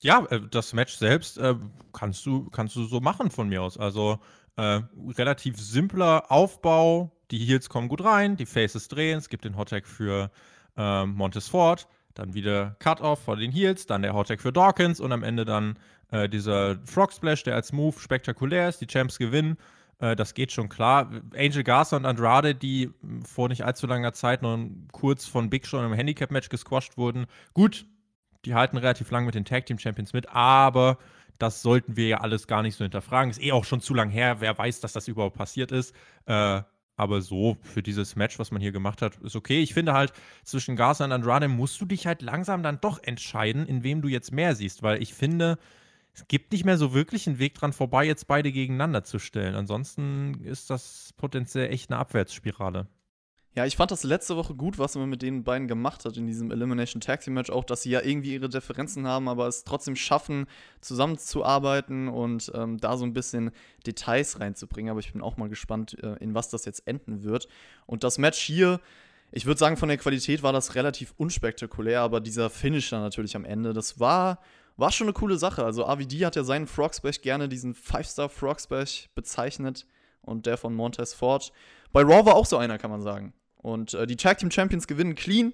Ja, äh, das Match selbst äh, kannst, du, kannst du so machen von mir aus. Also äh, relativ simpler Aufbau. Die Heels kommen gut rein, die Faces drehen. Es gibt den Hottag für äh, Montes Ford. Dann wieder Cut-Off vor den Heels. Dann der Hottag für Dawkins. Und am Ende dann äh, dieser Frog Splash, der als Move spektakulär ist. Die Champs gewinnen. Äh, das geht schon klar. Angel Garza und Andrade, die vor nicht allzu langer Zeit noch kurz von Big Show im Handicap-Match gesquasht wurden. Gut, die halten relativ lang mit den Tag Team Champions mit, aber das sollten wir ja alles gar nicht so hinterfragen. Ist eh auch schon zu lang her. Wer weiß, dass das überhaupt passiert ist. Äh, aber so für dieses Match, was man hier gemacht hat, ist okay. Ich finde halt, zwischen Garza und Andrade musst du dich halt langsam dann doch entscheiden, in wem du jetzt mehr siehst, weil ich finde, es gibt nicht mehr so wirklich einen Weg dran vorbei, jetzt beide gegeneinander zu stellen. Ansonsten ist das potenziell echt eine Abwärtsspirale. Ja, ich fand das letzte Woche gut, was man mit den beiden gemacht hat in diesem Elimination Tag Team Match. Auch, dass sie ja irgendwie ihre Differenzen haben, aber es trotzdem schaffen, zusammenzuarbeiten und ähm, da so ein bisschen Details reinzubringen. Aber ich bin auch mal gespannt, äh, in was das jetzt enden wird. Und das Match hier, ich würde sagen, von der Qualität war das relativ unspektakulär, aber dieser Finisher natürlich am Ende, das war, war schon eine coole Sache. Also AVD hat ja seinen Frog Splash gerne diesen Five-Star Frog Splash bezeichnet und der von Montez Ford. Bei Raw war auch so einer, kann man sagen. Und äh, die Tag Team Champions gewinnen clean.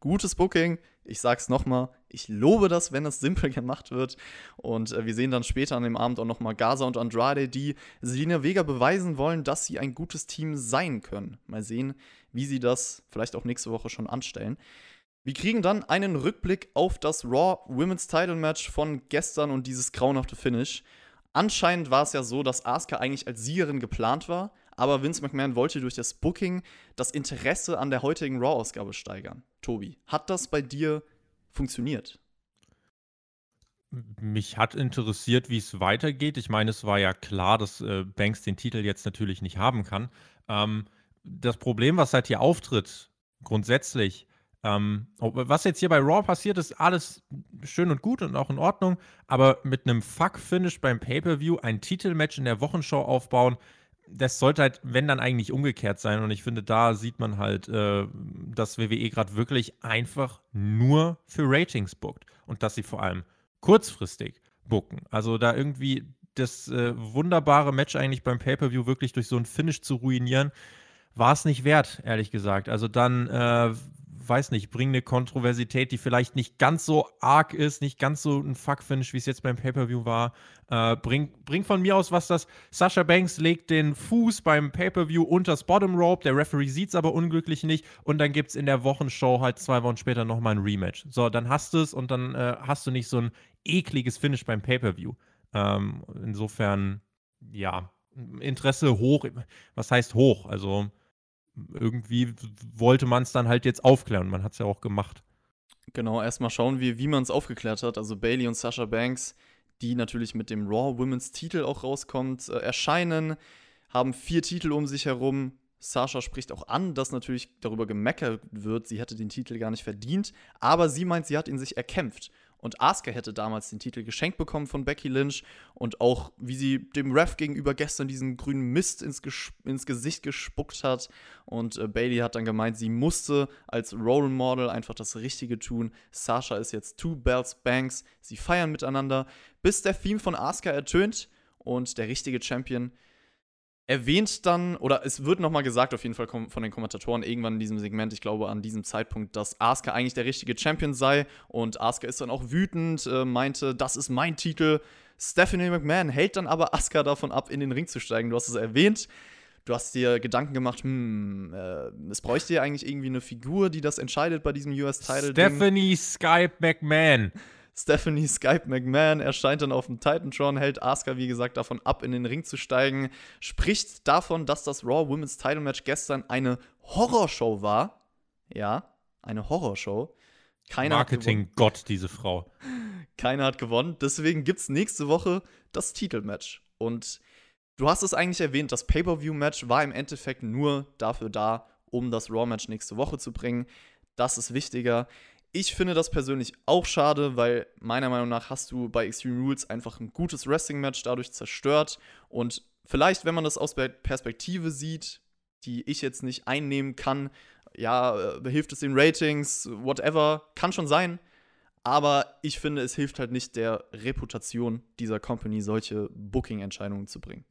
Gutes Booking. Ich sag's nochmal, ich lobe das, wenn es simpel gemacht wird. Und äh, wir sehen dann später an dem Abend auch nochmal Gaza und Andrade, die Selina Vega beweisen wollen, dass sie ein gutes Team sein können. Mal sehen, wie sie das vielleicht auch nächste Woche schon anstellen. Wir kriegen dann einen Rückblick auf das Raw Women's Title Match von gestern und dieses grauenhafte Finish. Anscheinend war es ja so, dass Asuka eigentlich als Siegerin geplant war, aber Vince McMahon wollte durch das Booking das Interesse an der heutigen Raw-Ausgabe steigern. Tobi, hat das bei dir funktioniert? Mich hat interessiert, wie es weitergeht. Ich meine, es war ja klar, dass äh, Banks den Titel jetzt natürlich nicht haben kann. Ähm, das Problem, was halt hier auftritt, grundsätzlich, ähm, was jetzt hier bei Raw passiert, ist alles schön und gut und auch in Ordnung, aber mit einem Fuck-Finish beim Pay-Per-View ein Titelmatch in der Wochenshow aufbauen, das sollte halt, wenn dann eigentlich umgekehrt sein. Und ich finde, da sieht man halt, äh, dass WWE gerade wirklich einfach nur für Ratings bookt. Und dass sie vor allem kurzfristig booken. Also da irgendwie das äh, wunderbare Match eigentlich beim Pay-Per-View wirklich durch so ein Finish zu ruinieren, war es nicht wert, ehrlich gesagt. Also dann äh, weiß nicht, bring eine Kontroversität, die vielleicht nicht ganz so arg ist, nicht ganz so ein Fuck-Finish, wie es jetzt beim Pay-Per-View war. Äh, bring, bring von mir aus was das. Sasha Banks legt den Fuß beim Pay-Per-View unter das Bottom Rope, der Referee sieht es aber unglücklich nicht und dann gibt es in der Wochenshow halt zwei Wochen später nochmal ein Rematch. So, dann hast du es und dann äh, hast du nicht so ein ekliges Finish beim Pay-Per-View. Ähm, insofern, ja, Interesse hoch. Was heißt hoch? Also, irgendwie wollte man es dann halt jetzt aufklären. Man hat es ja auch gemacht. Genau, erstmal schauen wir, wie man es aufgeklärt hat. Also Bailey und Sasha Banks, die natürlich mit dem Raw Women's Titel auch rauskommt, äh, erscheinen, haben vier Titel um sich herum. Sasha spricht auch an, dass natürlich darüber gemeckert wird, sie hätte den Titel gar nicht verdient, aber sie meint, sie hat ihn sich erkämpft. Und Asuka hätte damals den Titel geschenkt bekommen von Becky Lynch. Und auch, wie sie dem Ref gegenüber gestern diesen grünen Mist ins, ins Gesicht gespuckt hat. Und äh, Bailey hat dann gemeint, sie musste als Role Model einfach das Richtige tun. Sasha ist jetzt Two Bells Banks. Sie feiern miteinander, bis der Theme von Asuka ertönt. Und der richtige Champion erwähnt dann, oder es wird nochmal gesagt, auf jeden Fall von den Kommentatoren irgendwann in diesem Segment, ich glaube an diesem Zeitpunkt, dass Asuka eigentlich der richtige Champion sei. Und Asuka ist dann auch wütend, äh, meinte, das ist mein Titel. Stephanie McMahon hält dann aber Asuka davon ab, in den Ring zu steigen. Du hast es erwähnt. du hast dir Gedanken gemacht, hm, äh, es bräuchte ja eigentlich irgendwie eine Figur, die das entscheidet bei diesem US-Title. Stephanie Skype McMahon. Stephanie Skype McMahon erscheint dann auf dem Titantron, hält Asuka, wie gesagt, davon ab, in den Ring zu steigen, spricht davon, dass das Raw Women's Title Match gestern eine Horrorshow war. Ja, eine Horrorshow. Marketing-Gott, diese Frau. Keiner hat gewonnen. Deswegen gibt es nächste Woche das Titelmatch. Und du hast es eigentlich erwähnt, das Pay-Per-View-Match war im Endeffekt nur dafür da, um das Raw-Match nächste Woche zu bringen. Das ist wichtiger. Ich finde das persönlich auch schade, weil meiner Meinung nach hast du bei Extreme Rules einfach ein gutes Wrestling-Match dadurch zerstört. Und vielleicht, wenn man das aus Perspektive sieht, die ich jetzt nicht einnehmen kann, ja, äh, hilft es den Ratings, whatever, kann schon sein. Aber ich finde, es hilft halt nicht der Reputation dieser Company, solche Booking-Entscheidungen zu bringen.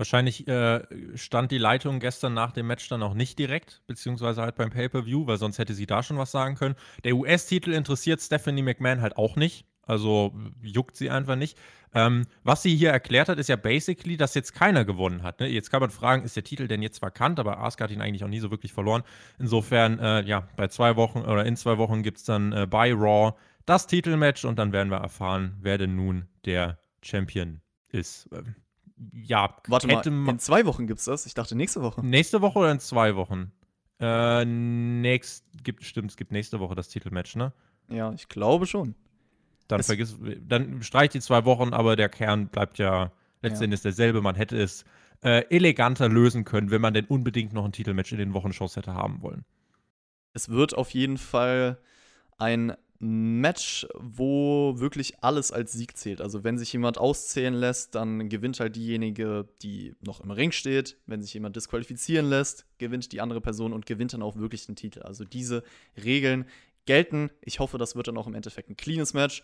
Wahrscheinlich äh, stand die Leitung gestern nach dem Match dann auch nicht direkt, beziehungsweise halt beim Pay-Per-View, weil sonst hätte sie da schon was sagen können. Der US-Titel interessiert Stephanie McMahon halt auch nicht. Also juckt sie einfach nicht. Ähm, was sie hier erklärt hat, ist ja basically, dass jetzt keiner gewonnen hat. Ne? Jetzt kann man fragen, ist der Titel denn jetzt vakant? Aber Asuka hat ihn eigentlich auch nie so wirklich verloren. Insofern, äh, ja, bei zwei Wochen oder in zwei Wochen gibt es dann äh, bei Raw das Titelmatch und dann werden wir erfahren, wer denn nun der Champion ist. Ähm, ja, warte mal, in zwei Wochen gibt es das? Ich dachte nächste Woche. Nächste Woche oder in zwei Wochen? Äh, nächst, gibt, stimmt, es gibt nächste Woche das Titelmatch, ne? Ja, ich glaube schon. Dann, vergiss, dann streich die zwei Wochen, aber der Kern bleibt ja letztendlich ja. derselbe. Man hätte es äh, eleganter lösen können, wenn man denn unbedingt noch ein Titelmatch in den Wochenshows hätte haben wollen. Es wird auf jeden Fall ein Match, wo wirklich alles als Sieg zählt. Also wenn sich jemand auszählen lässt, dann gewinnt halt diejenige, die noch im Ring steht. Wenn sich jemand disqualifizieren lässt, gewinnt die andere Person und gewinnt dann auch wirklich den Titel. Also diese Regeln gelten. Ich hoffe, das wird dann auch im Endeffekt ein cleanes Match.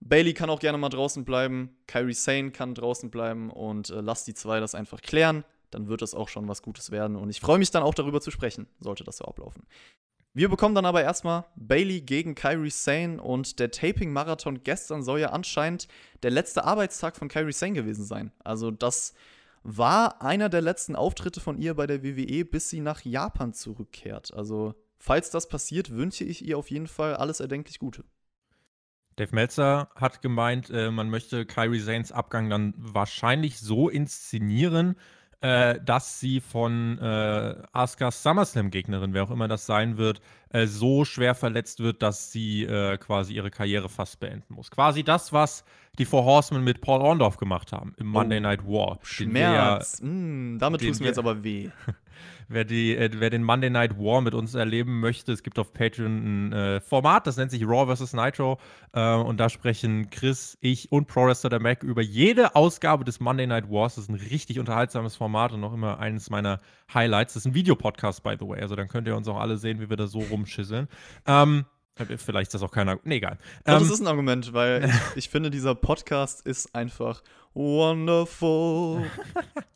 Bailey kann auch gerne mal draußen bleiben. Kyrie Sane kann draußen bleiben und äh, lasst die zwei das einfach klären. Dann wird es auch schon was Gutes werden. Und ich freue mich dann auch darüber zu sprechen, sollte das so ablaufen. Wir bekommen dann aber erstmal Bailey gegen Kyrie Sane und der Taping-Marathon gestern soll ja anscheinend der letzte Arbeitstag von Kyrie Sane gewesen sein. Also das war einer der letzten Auftritte von ihr bei der WWE, bis sie nach Japan zurückkehrt. Also falls das passiert, wünsche ich ihr auf jeden Fall alles erdenklich Gute. Dave Meltzer hat gemeint, äh, man möchte Kyrie Zanes Abgang dann wahrscheinlich so inszenieren, äh, dass sie von äh, Asukas SummerSlam-Gegnerin, wer auch immer das sein wird, äh, so schwer verletzt wird, dass sie äh, quasi ihre Karriere fast beenden muss. Quasi das, was die Four Horsemen mit Paul Orndorff gemacht haben im Monday oh, Night War. Schmerz. Mm, damit tut es mir jetzt aber weh. wer, die, äh, wer den Monday Night War mit uns erleben möchte, es gibt auf Patreon ein äh, Format, das nennt sich Raw vs. Nitro. Äh, und da sprechen Chris, ich und Pro Wrestler der Mac über jede Ausgabe des Monday Night Wars. Das ist ein richtig unterhaltsames Format und noch immer eines meiner Highlights. Das ist ein Videopodcast, by the way. Also dann könnt ihr uns auch alle sehen, wie wir da so rumschisseln. Ähm, Vielleicht ist das auch keiner. Nee, egal. Doch, ähm, das ist ein Argument, weil ich, ich, finde, dieser Podcast ist einfach wonderful.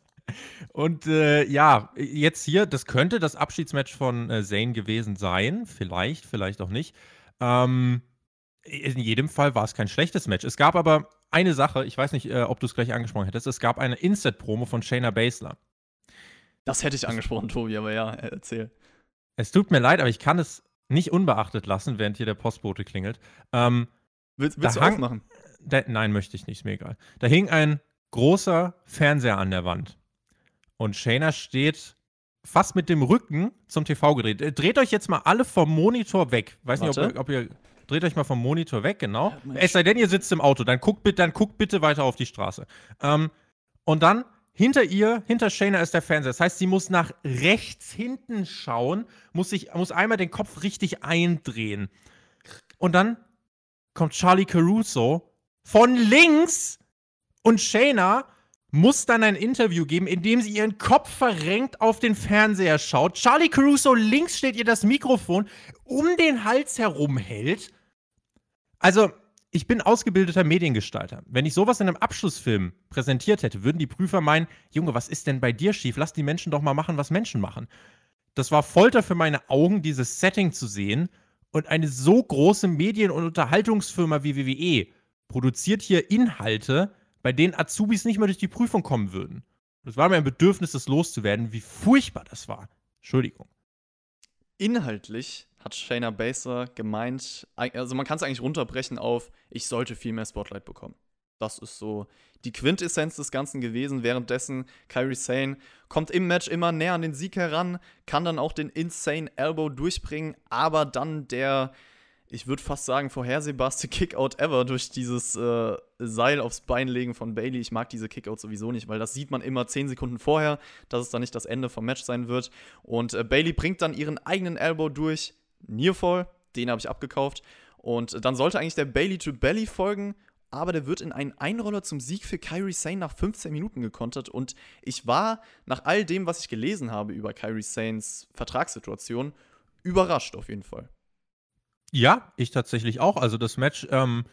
Und äh, ja, jetzt hier, das könnte das Abschiedsmatch von äh, Zane gewesen sein. Vielleicht, vielleicht auch nicht. Ähm, in jedem Fall war es kein schlechtes Match. Es gab aber eine Sache, ich weiß nicht, äh, ob du es gleich angesprochen hättest. Es gab eine Inset-Promo von Shayna Baszler. Das hätte ich angesprochen, Tobi, aber ja, erzähl. Es tut mir leid, aber ich kann es nicht unbeachtet lassen, während hier der Postbote klingelt. Ähm, willst willst du hang, aufmachen? Da, nein, möchte ich nicht, ist mir egal. Da hing ein großer Fernseher an der Wand. Und Shayna steht fast mit dem Rücken zum TV gedreht. Äh, dreht euch jetzt mal alle vom Monitor weg. Weiß Warte. nicht, ob, ob, ihr. Dreht euch mal vom Monitor weg, genau. Ja, es sei denn, ihr sitzt im Auto. Dann guckt, dann guckt bitte weiter auf die Straße. Ähm, und dann hinter ihr, hinter Shayna ist der Fernseher. Das heißt, sie muss nach rechts hinten schauen, muss, sich, muss einmal den Kopf richtig eindrehen. Und dann kommt Charlie Caruso von links und Shayna muss dann ein Interview geben, in dem sie ihren Kopf verrenkt auf den Fernseher schaut. Charlie Caruso links steht ihr das Mikrofon um den Hals herum hält. Also, ich bin ausgebildeter Mediengestalter. Wenn ich sowas in einem Abschlussfilm präsentiert hätte, würden die Prüfer meinen, Junge, was ist denn bei dir schief? Lass die Menschen doch mal machen, was Menschen machen. Das war Folter für meine Augen, dieses Setting zu sehen. Und eine so große Medien- und Unterhaltungsfirma wie WWE produziert hier Inhalte, bei denen Azubis nicht mehr durch die Prüfung kommen würden. Das war mir ein Bedürfnis, das loszuwerden, wie furchtbar das war. Entschuldigung. Inhaltlich hat Shayna Baszler gemeint, also man kann es eigentlich runterbrechen auf, ich sollte viel mehr Spotlight bekommen. Das ist so die Quintessenz des Ganzen gewesen. Währenddessen Kyrie Sane kommt im Match immer näher an den Sieg heran, kann dann auch den Insane Elbow durchbringen, aber dann der, ich würde fast sagen, vorhersehbarste Kickout ever durch dieses äh, Seil aufs Bein legen von Bailey. Ich mag diese Kickout sowieso nicht, weil das sieht man immer 10 Sekunden vorher, dass es dann nicht das Ende vom Match sein wird. Und äh, Bailey bringt dann ihren eigenen Elbow durch. Nearfall, den habe ich abgekauft. Und dann sollte eigentlich der Bailey to Belly folgen aber der wird in einen Einroller zum Sieg für Kyrie Sane nach 15 Minuten gekontert. Und ich war nach all dem, was ich gelesen habe über Kyrie Sanes Vertragssituation, überrascht auf jeden Fall. Ja, ich tatsächlich auch. Also das Match ähm,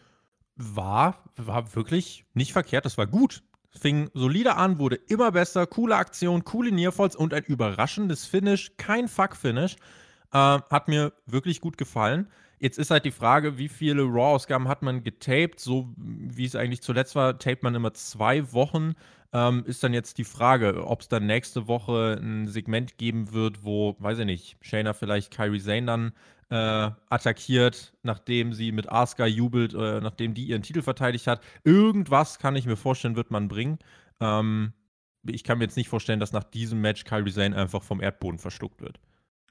war, war wirklich nicht verkehrt, das war gut. Fing solide an, wurde immer besser, coole Aktion, coole Nearfalls und ein überraschendes Finish, kein Fuck-Finish. Äh, hat mir wirklich gut gefallen. Jetzt ist halt die Frage, wie viele Raw-Ausgaben hat man getaped? So wie es eigentlich zuletzt war, tapet man immer zwei Wochen. Ähm, ist dann jetzt die Frage, ob es dann nächste Woche ein Segment geben wird, wo, weiß ich nicht, Shayna vielleicht Kyrie Zane dann äh, attackiert, nachdem sie mit Asuka jubelt, äh, nachdem die ihren Titel verteidigt hat. Irgendwas kann ich mir vorstellen, wird man bringen. Ähm, ich kann mir jetzt nicht vorstellen, dass nach diesem Match Kyrie Zane einfach vom Erdboden verschluckt wird.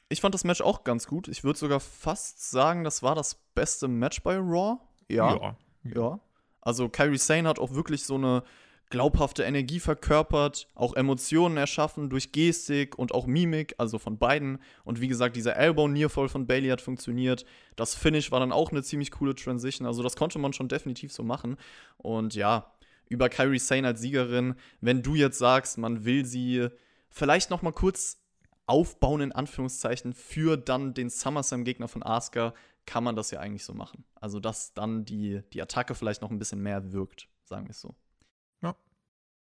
Ich fand das Match auch ganz gut. Ich würde sogar fast sagen, das war das beste Match bei Raw. Ja. Ja. ja. Also Kyrie Sane hat auch wirklich so eine glaubhafte Energie verkörpert, auch Emotionen erschaffen durch Gestik und auch Mimik, also von beiden. Und wie gesagt, dieser Elbow Nearfall von Bailey hat funktioniert. Das Finish war dann auch eine ziemlich coole Transition. Also das konnte man schon definitiv so machen. Und ja, über Kyrie Sane als Siegerin, wenn du jetzt sagst, man will sie vielleicht noch mal kurz aufbauen, in Anführungszeichen, für dann den SummerSlam-Gegner von Asuka, kann man das ja eigentlich so machen. Also, dass dann die, die Attacke vielleicht noch ein bisschen mehr wirkt, sagen wir es so.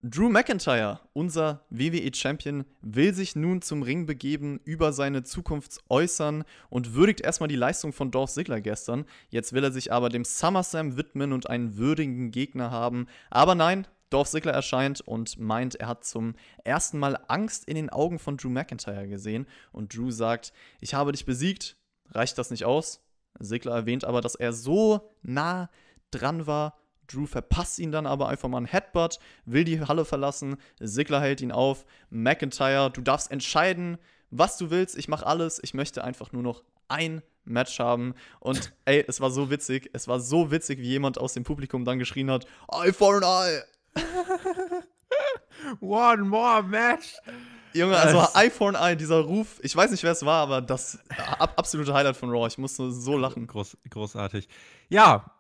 Drew McIntyre, unser WWE-Champion, will sich nun zum Ring begeben, über seine Zukunft äußern und würdigt erstmal die Leistung von Dolph Ziggler gestern. Jetzt will er sich aber dem SummerSlam widmen und einen würdigen Gegner haben. Aber nein, Dolph Ziggler erscheint und meint, er hat zum ersten Mal Angst in den Augen von Drew McIntyre gesehen. Und Drew sagt, ich habe dich besiegt, reicht das nicht aus? Ziggler erwähnt aber, dass er so nah dran war. Drew verpasst ihn dann aber einfach mal ein Headbutt, will die Halle verlassen. Ziggler hält ihn auf. McIntyre, du darfst entscheiden, was du willst. Ich mache alles. Ich möchte einfach nur noch ein Match haben. Und ey, es war so witzig. Es war so witzig, wie jemand aus dem Publikum dann geschrien hat: Eye for an Eye! One more match. Junge, also iPhone Eye, dieser Ruf, ich weiß nicht, wer es war, aber das ab, absolute Highlight von Raw. Ich musste so lachen. Groß, großartig. Ja,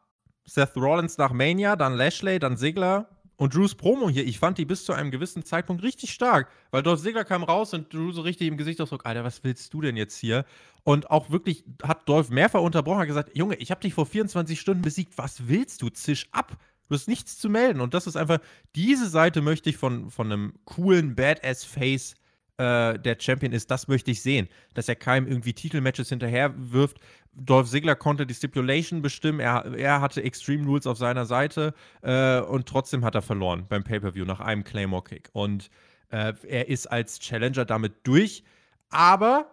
Seth Rollins nach Mania, dann Lashley, dann Sigler und Drews Promo hier. Ich fand die bis zu einem gewissen Zeitpunkt richtig stark, weil Dolph Sigler kam raus und Drew so richtig im Gesichtsausdruck, Alter, was willst du denn jetzt hier? Und auch wirklich hat Dolph mehrfach unterbrochen, hat gesagt, Junge, ich habe dich vor 24 Stunden besiegt, was willst du? Zisch ab. Du hast nichts zu melden. Und das ist einfach, diese Seite möchte ich von, von einem coolen Badass-Face, äh, der Champion ist, das möchte ich sehen. Dass er keinem irgendwie Titelmatches hinterher wirft. Dolph Ziggler konnte die Stipulation bestimmen. Er, er hatte Extreme Rules auf seiner Seite äh, und trotzdem hat er verloren beim Pay-Per-View nach einem Claymore-Kick. Und äh, er ist als Challenger damit durch. Aber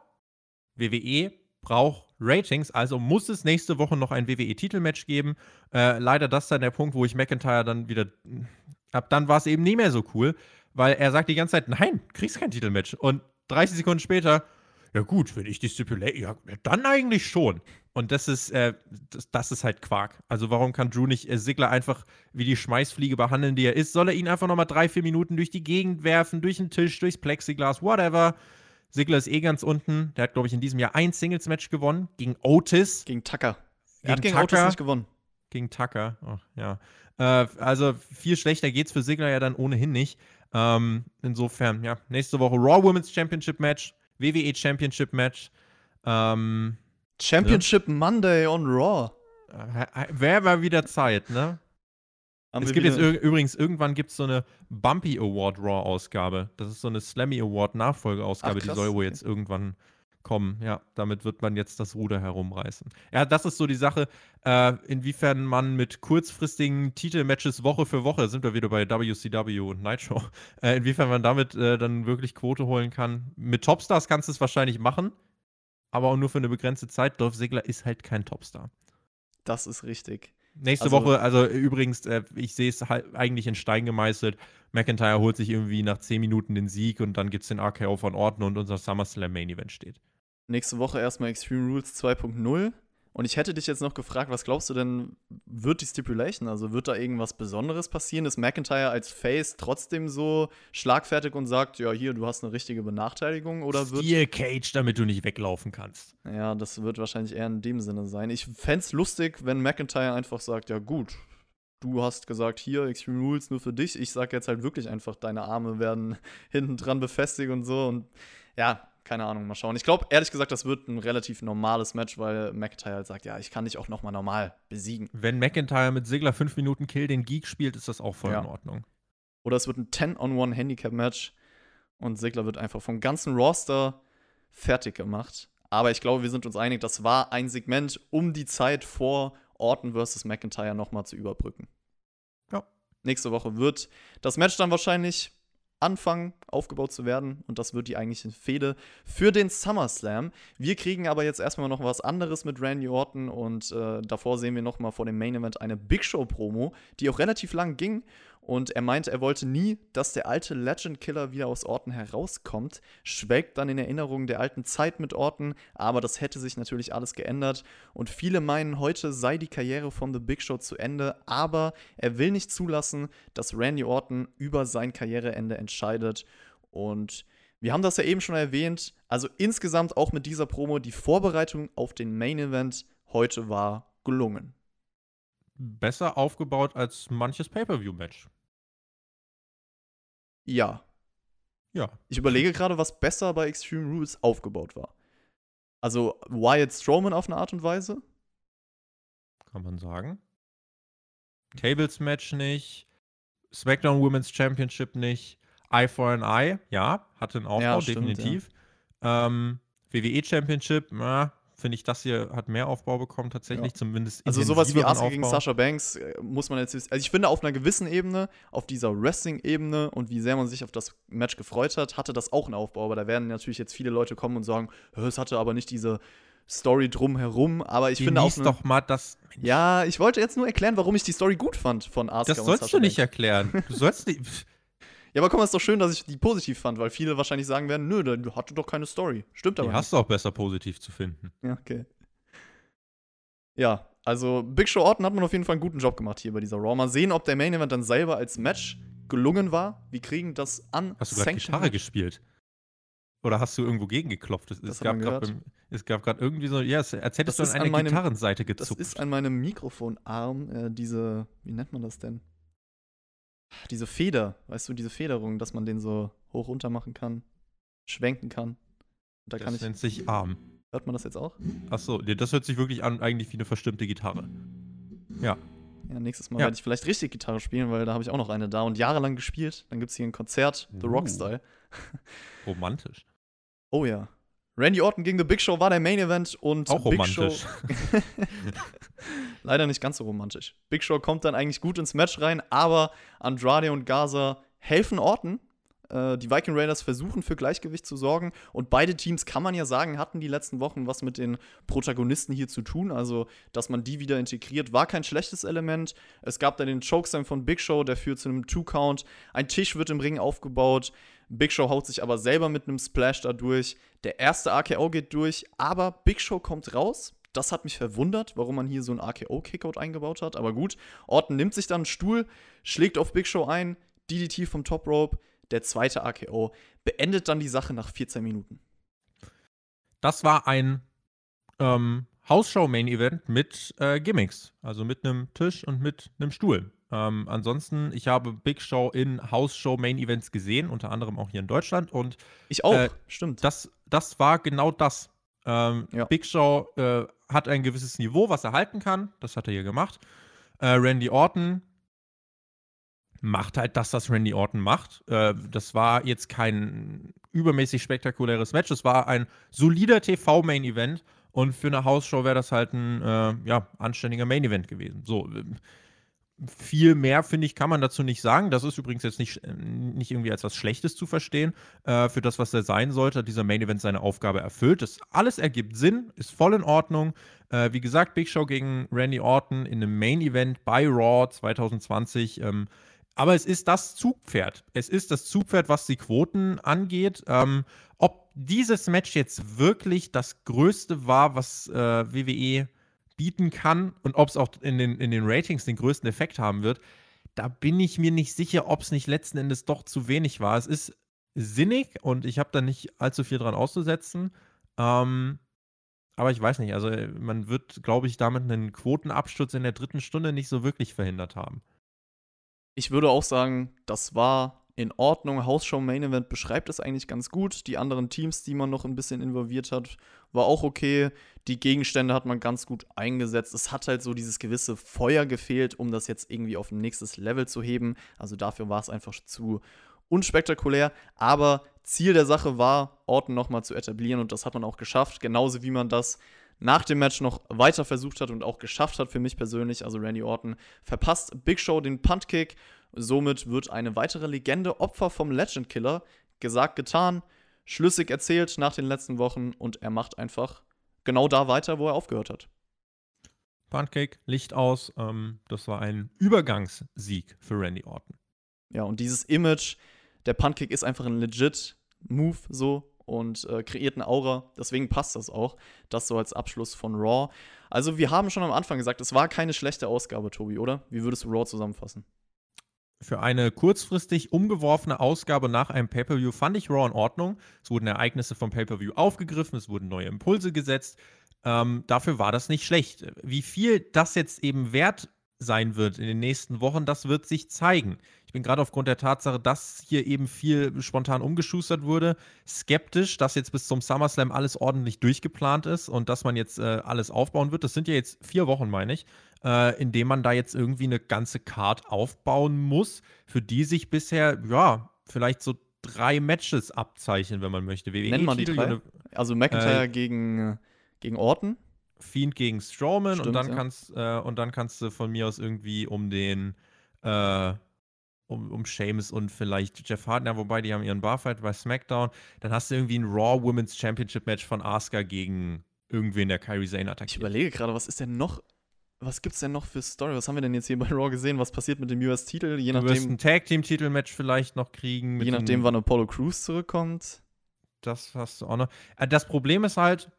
WWE braucht Ratings, also muss es nächste Woche noch ein WWE-Titelmatch geben. Äh, leider das dann der Punkt, wo ich McIntyre dann wieder. Ab dann war es eben nie mehr so cool, weil er sagt die ganze Zeit: Nein, kriegst kein Titelmatch. Und 30 Sekunden später, ja gut, wenn ich die Stipulate, ja, dann eigentlich schon. Und das ist, äh, das, das, ist halt Quark. Also warum kann Drew nicht äh, Sigler einfach wie die Schmeißfliege behandeln, die er ist? Soll er ihn einfach nochmal drei, vier Minuten durch die Gegend werfen, durch den Tisch, durchs Plexiglas, whatever. Sigler ist eh ganz unten. Der hat, glaube ich, in diesem Jahr ein Singles-Match gewonnen gegen Otis. Gegen Tucker. Gegen er hat gegen Tucker. Otis nicht gewonnen. Gegen Tucker, oh, ja. Äh, also viel schlechter geht's für Sigler ja dann ohnehin nicht. Ähm, insofern, ja, nächste Woche Raw Women's Championship Match, WWE Championship Match. Ähm, Championship ja. Monday on Raw. Äh, Wäre mal wieder Zeit, ne? Haben es gibt jetzt übrigens, irgendwann gibt es so eine Bumpy Award Raw-Ausgabe. Das ist so eine Slammy Award Nachfolgeausgabe, die soll wohl jetzt irgendwann kommen. Ja, damit wird man jetzt das Ruder herumreißen. Ja, das ist so die Sache, äh, inwiefern man mit kurzfristigen Titelmatches Woche für Woche, sind wir wieder bei WCW und Nitro, äh, inwiefern man damit äh, dann wirklich Quote holen kann. Mit Topstars kannst du es wahrscheinlich machen, aber auch nur für eine begrenzte Zeit. Dolph Ziggler ist halt kein Topstar. Das ist richtig. Nächste also, Woche, also übrigens, äh, ich sehe es halt eigentlich in Stein gemeißelt. McIntyre holt sich irgendwie nach 10 Minuten den Sieg und dann gibt es den RKO von Orton und unser SummerSlam Main Event steht. Nächste Woche erstmal Extreme Rules 2.0. Und ich hätte dich jetzt noch gefragt, was glaubst du denn, wird die Stipulation? Also wird da irgendwas Besonderes passieren? Ist McIntyre als Face trotzdem so schlagfertig und sagt, ja, hier, du hast eine richtige Benachteiligung? Oder wird. Steel Cage, damit du nicht weglaufen kannst. Ja, das wird wahrscheinlich eher in dem Sinne sein. Ich fände es lustig, wenn McIntyre einfach sagt, ja, gut, du hast gesagt, hier, Extreme Rules nur für dich. Ich sag jetzt halt wirklich einfach, deine Arme werden hinten dran befestigt und so. Und ja, keine Ahnung, mal schauen. Ich glaube, ehrlich gesagt, das wird ein relativ normales Match, weil McIntyre halt sagt, ja, ich kann dich auch noch mal normal besiegen. Wenn McIntyre mit Sigler 5 Minuten Kill den Geek spielt, ist das auch voll ja. in Ordnung. Oder es wird ein 10-on-1 Handicap-Match und Sigler wird einfach vom ganzen Roster fertig gemacht. Aber ich glaube, wir sind uns einig, das war ein Segment, um die Zeit vor Orton versus McIntyre noch mal zu überbrücken. Ja. Nächste Woche wird das Match dann wahrscheinlich anfangen, aufgebaut zu werden. Und das wird die eigentliche Fehde für den SummerSlam. Wir kriegen aber jetzt erstmal noch was anderes mit Randy Orton. Und äh, davor sehen wir noch mal vor dem Main Event eine Big Show-Promo, die auch relativ lang ging. Und er meint, er wollte nie, dass der alte Legend Killer wieder aus Orten herauskommt. Schwelgt dann in Erinnerung der alten Zeit mit Orten, aber das hätte sich natürlich alles geändert. Und viele meinen, heute sei die Karriere von The Big Show zu Ende, aber er will nicht zulassen, dass Randy Orton über sein Karriereende entscheidet. Und wir haben das ja eben schon erwähnt. Also insgesamt auch mit dieser Promo, die Vorbereitung auf den Main Event heute war gelungen besser aufgebaut als manches Pay-Per-View-Match. Ja. Ja. Ich überlege gerade, was besser bei Extreme Rules aufgebaut war. Also Wyatt Strowman auf eine Art und Weise? Kann man sagen. Tables Match nicht. SmackDown Women's Championship nicht. Eye for an Eye, ja, hatte einen Aufbau, ja, stimmt, definitiv. Ja. Ähm, WWE Championship, na, finde ich, das hier hat mehr Aufbau bekommen, tatsächlich, ja. zumindest. Also sowas wie Asuka gegen Sasha Banks äh, muss man jetzt. Also ich finde, auf einer gewissen Ebene, auf dieser Wrestling-Ebene und wie sehr man sich auf das Match gefreut hat, hatte das auch einen Aufbau. Aber da werden natürlich jetzt viele Leute kommen und sagen, es hatte aber nicht diese Story drumherum, aber ich Genieß finde auch. Ne, doch mal das. Mensch. Ja, ich wollte jetzt nur erklären, warum ich die Story gut fand von Asuka. Das sollst du nicht erklären. Du sollst nicht. Ja, aber komm, es ist doch schön, dass ich die positiv fand, weil viele wahrscheinlich sagen werden, nö, du hatte doch keine Story. Stimmt aber. Die hast du auch besser positiv zu finden. Ja, okay. Ja, also Big Show Orton hat man auf jeden Fall einen guten Job gemacht hier bei dieser Raw. Mal sehen, ob der Main Event dann selber als Match gelungen war. Wir kriegen das an. Hast du gerade Gitarre gespielt? Oder hast du irgendwo gegengeklopft? Es, es gab gerade irgendwie so, ja, als hättest das du an eine meinem, Gitarrenseite gezupft. Das ist an meinem Mikrofonarm äh, diese, wie nennt man das denn? Diese Feder, weißt du, diese Federung, dass man den so hoch runter machen kann, schwenken kann. Da das kann ich, nennt sich Arm. Hört man das jetzt auch? Achso, das hört sich wirklich an, eigentlich wie eine verstimmte Gitarre. Ja. Ja, nächstes Mal ja. werde ich vielleicht richtig Gitarre spielen, weil da habe ich auch noch eine da und jahrelang gespielt. Dann gibt es hier ein Konzert, The uh. Rockstyle. Romantisch. Oh ja. Randy Orton gegen The Big Show war der Main Event und Auch Big romantisch. Show Leider nicht ganz so romantisch. Big Show kommt dann eigentlich gut ins Match rein, aber Andrade und Gaza helfen Orton. Äh, die Viking Raiders versuchen für Gleichgewicht zu sorgen und beide Teams, kann man ja sagen, hatten die letzten Wochen was mit den Protagonisten hier zu tun. Also, dass man die wieder integriert, war kein schlechtes Element. Es gab dann den Chokeslam von Big Show, der führt zu einem Two-Count. Ein Tisch wird im Ring aufgebaut. Big Show haut sich aber selber mit einem Splash da durch. Der erste AKO geht durch, aber Big Show kommt raus. Das hat mich verwundert, warum man hier so einen AKO-Kickout eingebaut hat. Aber gut, Orton nimmt sich dann einen Stuhl, schlägt auf Big Show ein, DDT vom Top Rope. Der zweite AKO beendet dann die Sache nach 14 Minuten. Das war ein ähm, Hausshow-Main-Event mit äh, Gimmicks. Also mit einem Tisch und mit einem Stuhl. Ähm, ansonsten, ich habe Big Show in House-Show Main Events gesehen, unter anderem auch hier in Deutschland. Und ich auch, äh, stimmt. Das, das war genau das. Ähm, ja. Big Show äh, hat ein gewisses Niveau, was er halten kann. Das hat er hier gemacht. Äh, Randy Orton macht halt das, was Randy Orton macht. Äh, das war jetzt kein übermäßig spektakuläres Match. Es war ein solider TV-Main-Event. Und für eine Hausshow wäre das halt ein äh, ja, anständiger Main-Event gewesen. So, viel mehr, finde ich, kann man dazu nicht sagen. Das ist übrigens jetzt nicht, nicht irgendwie als was Schlechtes zu verstehen. Äh, für das, was er sein sollte, hat dieser Main Event seine Aufgabe erfüllt. Das alles ergibt Sinn, ist voll in Ordnung. Äh, wie gesagt, Big Show gegen Randy Orton in einem Main Event bei Raw 2020. Ähm, aber es ist das Zugpferd. Es ist das Zugpferd, was die Quoten angeht. Ähm, ob dieses Match jetzt wirklich das Größte war, was äh, WWE bieten kann und ob es auch in den, in den Ratings den größten Effekt haben wird, da bin ich mir nicht sicher, ob es nicht letzten Endes doch zu wenig war. Es ist sinnig und ich habe da nicht allzu viel dran auszusetzen. Ähm, aber ich weiß nicht, also man wird, glaube ich, damit einen Quotenabsturz in der dritten Stunde nicht so wirklich verhindert haben. Ich würde auch sagen, das war in Ordnung. Hausshow Main Event beschreibt es eigentlich ganz gut. Die anderen Teams, die man noch ein bisschen involviert hat, war auch okay. Die Gegenstände hat man ganz gut eingesetzt. Es hat halt so dieses gewisse Feuer gefehlt, um das jetzt irgendwie auf ein nächstes Level zu heben. Also dafür war es einfach zu unspektakulär. Aber Ziel der Sache war, Orton nochmal zu etablieren und das hat man auch geschafft. Genauso wie man das nach dem Match noch weiter versucht hat und auch geschafft hat für mich persönlich. Also Randy Orton verpasst Big Show den Puntkick Somit wird eine weitere Legende Opfer vom Legend Killer. Gesagt, getan, schlüssig erzählt nach den letzten Wochen und er macht einfach genau da weiter, wo er aufgehört hat. Pancake, Licht aus. Ähm, das war ein Übergangssieg für Randy Orton. Ja, und dieses Image, der Pancake ist einfach ein legit Move so und äh, kreiert eine Aura. Deswegen passt das auch. Das so als Abschluss von Raw. Also, wir haben schon am Anfang gesagt, es war keine schlechte Ausgabe, Tobi, oder? Wie würdest du Raw zusammenfassen? Für eine kurzfristig umgeworfene Ausgabe nach einem Pay-Per-View fand ich Raw in Ordnung. Es wurden Ereignisse vom Pay-Per-View aufgegriffen, es wurden neue Impulse gesetzt. Ähm, dafür war das nicht schlecht. Wie viel das jetzt eben wert sein wird in den nächsten Wochen, das wird sich zeigen. Ich bin gerade aufgrund der Tatsache, dass hier eben viel spontan umgeschustert wurde, skeptisch, dass jetzt bis zum SummerSlam alles ordentlich durchgeplant ist und dass man jetzt äh, alles aufbauen wird. Das sind ja jetzt vier Wochen, meine ich äh, indem man da jetzt irgendwie eine ganze Card aufbauen muss, für die sich bisher, ja, vielleicht so drei Matches abzeichnen, wenn man möchte. WWE Nennen wir die drei. Eine, also McIntyre äh, gegen, gegen Orton. Fiend gegen Strowman Stimmt, und dann ja. kannst äh, und dann kannst du von mir aus irgendwie um den äh, um, um Sheamus und vielleicht Jeff Harden, ja, wobei die haben ihren Barfight bei SmackDown. Dann hast du irgendwie ein Raw Women's Championship Match von Asuka gegen irgendwen, der Kyrie Zane attackiert. Ich überlege gerade, was ist denn noch was gibt's denn noch für Story? Was haben wir denn jetzt hier bei Raw gesehen? Was passiert mit dem US-Titel? Je nachdem. Du wirst ein Tag-Team-Titel-Match vielleicht noch kriegen. je nachdem, wann Apollo Crews zurückkommt. Das hast du auch noch. Äh, das Problem ist halt,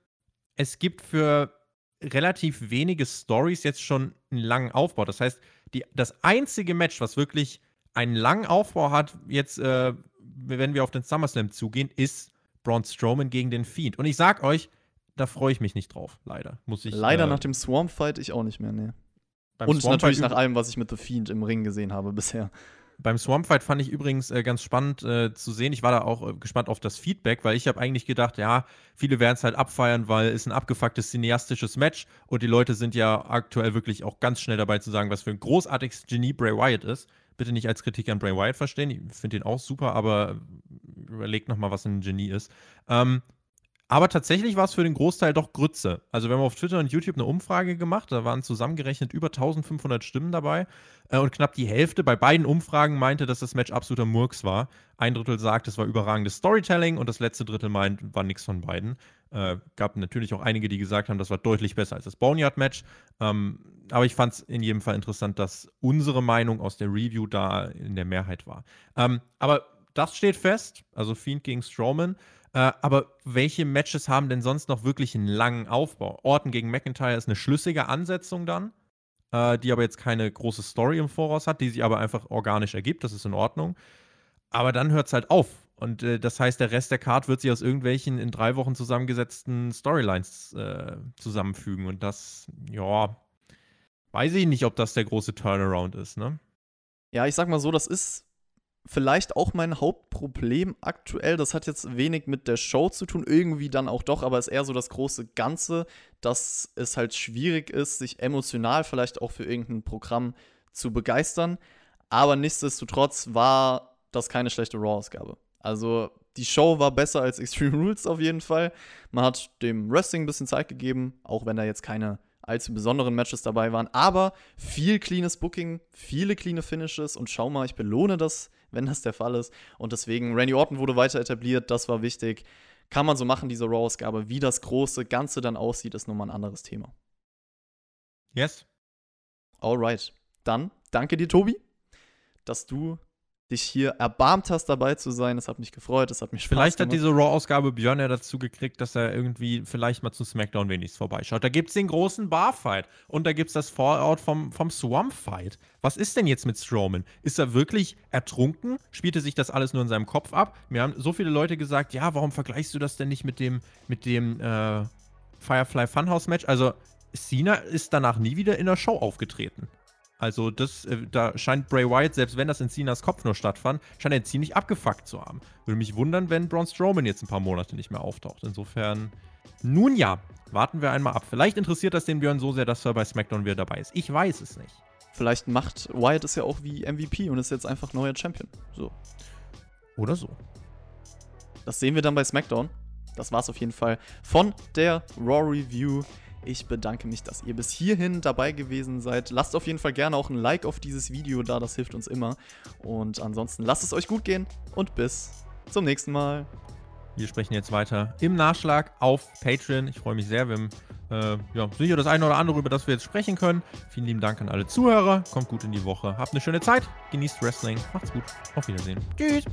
es gibt für relativ wenige Stories jetzt schon einen langen Aufbau. Das heißt, die, das einzige Match, was wirklich einen langen Aufbau hat, jetzt, äh, wenn wir auf den SummerSlam zugehen, ist Braun Strowman gegen den Fiend. Und ich sag euch, da freue ich mich nicht drauf, leider. Muss ich, leider äh, nach dem Swamp-Fight ich auch nicht mehr, nee. Und natürlich nach allem, was ich mit The Fiend im Ring gesehen habe bisher. Beim Swamp Fight fand ich übrigens äh, ganz spannend äh, zu sehen. Ich war da auch äh, gespannt auf das Feedback, weil ich habe eigentlich gedacht, ja, viele werden es halt abfeiern, weil es ein abgefucktes cineastisches Match und die Leute sind ja aktuell wirklich auch ganz schnell dabei zu sagen, was für ein großartiges Genie Bray Wyatt ist. Bitte nicht als Kritik an Bray Wyatt verstehen, ich finde ihn auch super, aber überlegt nochmal, was ein Genie ist. Ähm, aber tatsächlich war es für den Großteil doch Grütze. Also wir haben auf Twitter und YouTube eine Umfrage gemacht, da waren zusammengerechnet über 1500 Stimmen dabei äh, und knapp die Hälfte bei beiden Umfragen meinte, dass das Match absoluter Murks war. Ein Drittel sagt, es war überragendes Storytelling und das letzte Drittel meint, war nichts von beiden. Äh, gab natürlich auch einige, die gesagt haben, das war deutlich besser als das Boneyard-Match. Ähm, aber ich fand es in jedem Fall interessant, dass unsere Meinung aus der Review da in der Mehrheit war. Ähm, aber das steht fest, also Fiend gegen Strowman. Äh, aber welche Matches haben denn sonst noch wirklich einen langen Aufbau? Orton gegen McIntyre ist eine schlüssige Ansetzung dann, äh, die aber jetzt keine große Story im Voraus hat, die sich aber einfach organisch ergibt. Das ist in Ordnung. Aber dann hört es halt auf. Und äh, das heißt, der Rest der Card wird sich aus irgendwelchen in drei Wochen zusammengesetzten Storylines äh, zusammenfügen. Und das, ja, weiß ich nicht, ob das der große Turnaround ist, ne? Ja, ich sag mal so, das ist vielleicht auch mein Hauptproblem aktuell. Das hat jetzt wenig mit der Show zu tun, irgendwie dann auch doch, aber es ist eher so das große Ganze, dass es halt schwierig ist, sich emotional vielleicht auch für irgendein Programm zu begeistern. Aber nichtsdestotrotz war das keine schlechte Raw-Ausgabe. Also die Show war besser als Extreme Rules auf jeden Fall. Man hat dem Wrestling ein bisschen Zeit gegeben, auch wenn da jetzt keine allzu besonderen Matches dabei waren. Aber viel cleanes Booking, viele cleane Finishes und schau mal, ich belohne das, wenn das der Fall ist. Und deswegen, Randy Orton wurde weiter etabliert, das war wichtig. Kann man so machen, diese Raw-Ausgabe. Wie das große Ganze dann aussieht, ist nochmal ein anderes Thema. Yes. Alright. Dann danke dir, Tobi, dass du dich hier erbarmt hast, dabei zu sein. Das hat mich gefreut, das hat mich Spaß Vielleicht gemacht. hat diese Raw-Ausgabe Björn ja dazu gekriegt, dass er irgendwie vielleicht mal zu SmackDown wenigstens vorbeischaut. Da gibt es den großen Barfight und da gibt es das Fallout vom, vom Swamp-Fight. Was ist denn jetzt mit Strowman? Ist er wirklich ertrunken? Spielte sich das alles nur in seinem Kopf ab? Mir haben so viele Leute gesagt, ja, warum vergleichst du das denn nicht mit dem, mit dem äh, Firefly Funhouse-Match? Also, Cena ist danach nie wieder in der Show aufgetreten. Also das, äh, da scheint Bray Wyatt, selbst wenn das in Cenas Kopf nur stattfand, scheint er ziemlich abgefuckt zu haben. Würde mich wundern, wenn Braun Strowman jetzt ein paar Monate nicht mehr auftaucht. Insofern, nun ja, warten wir einmal ab. Vielleicht interessiert das den Björn so sehr, dass er bei SmackDown wieder dabei ist. Ich weiß es nicht. Vielleicht macht Wyatt es ja auch wie MVP und ist jetzt einfach neuer Champion. So. Oder so. Das sehen wir dann bei SmackDown. Das war's auf jeden Fall von der Raw Review. Ich bedanke mich, dass ihr bis hierhin dabei gewesen seid. Lasst auf jeden Fall gerne auch ein Like auf dieses Video da, das hilft uns immer. Und ansonsten lasst es euch gut gehen und bis zum nächsten Mal. Wir sprechen jetzt weiter im Nachschlag auf Patreon. Ich freue mich sehr. Haben äh, ja, sicher das eine oder andere, über das wir jetzt sprechen können. Vielen lieben Dank an alle Zuhörer. Kommt gut in die Woche. Habt eine schöne Zeit. Genießt Wrestling. Macht's gut. Auf Wiedersehen. Tschüss.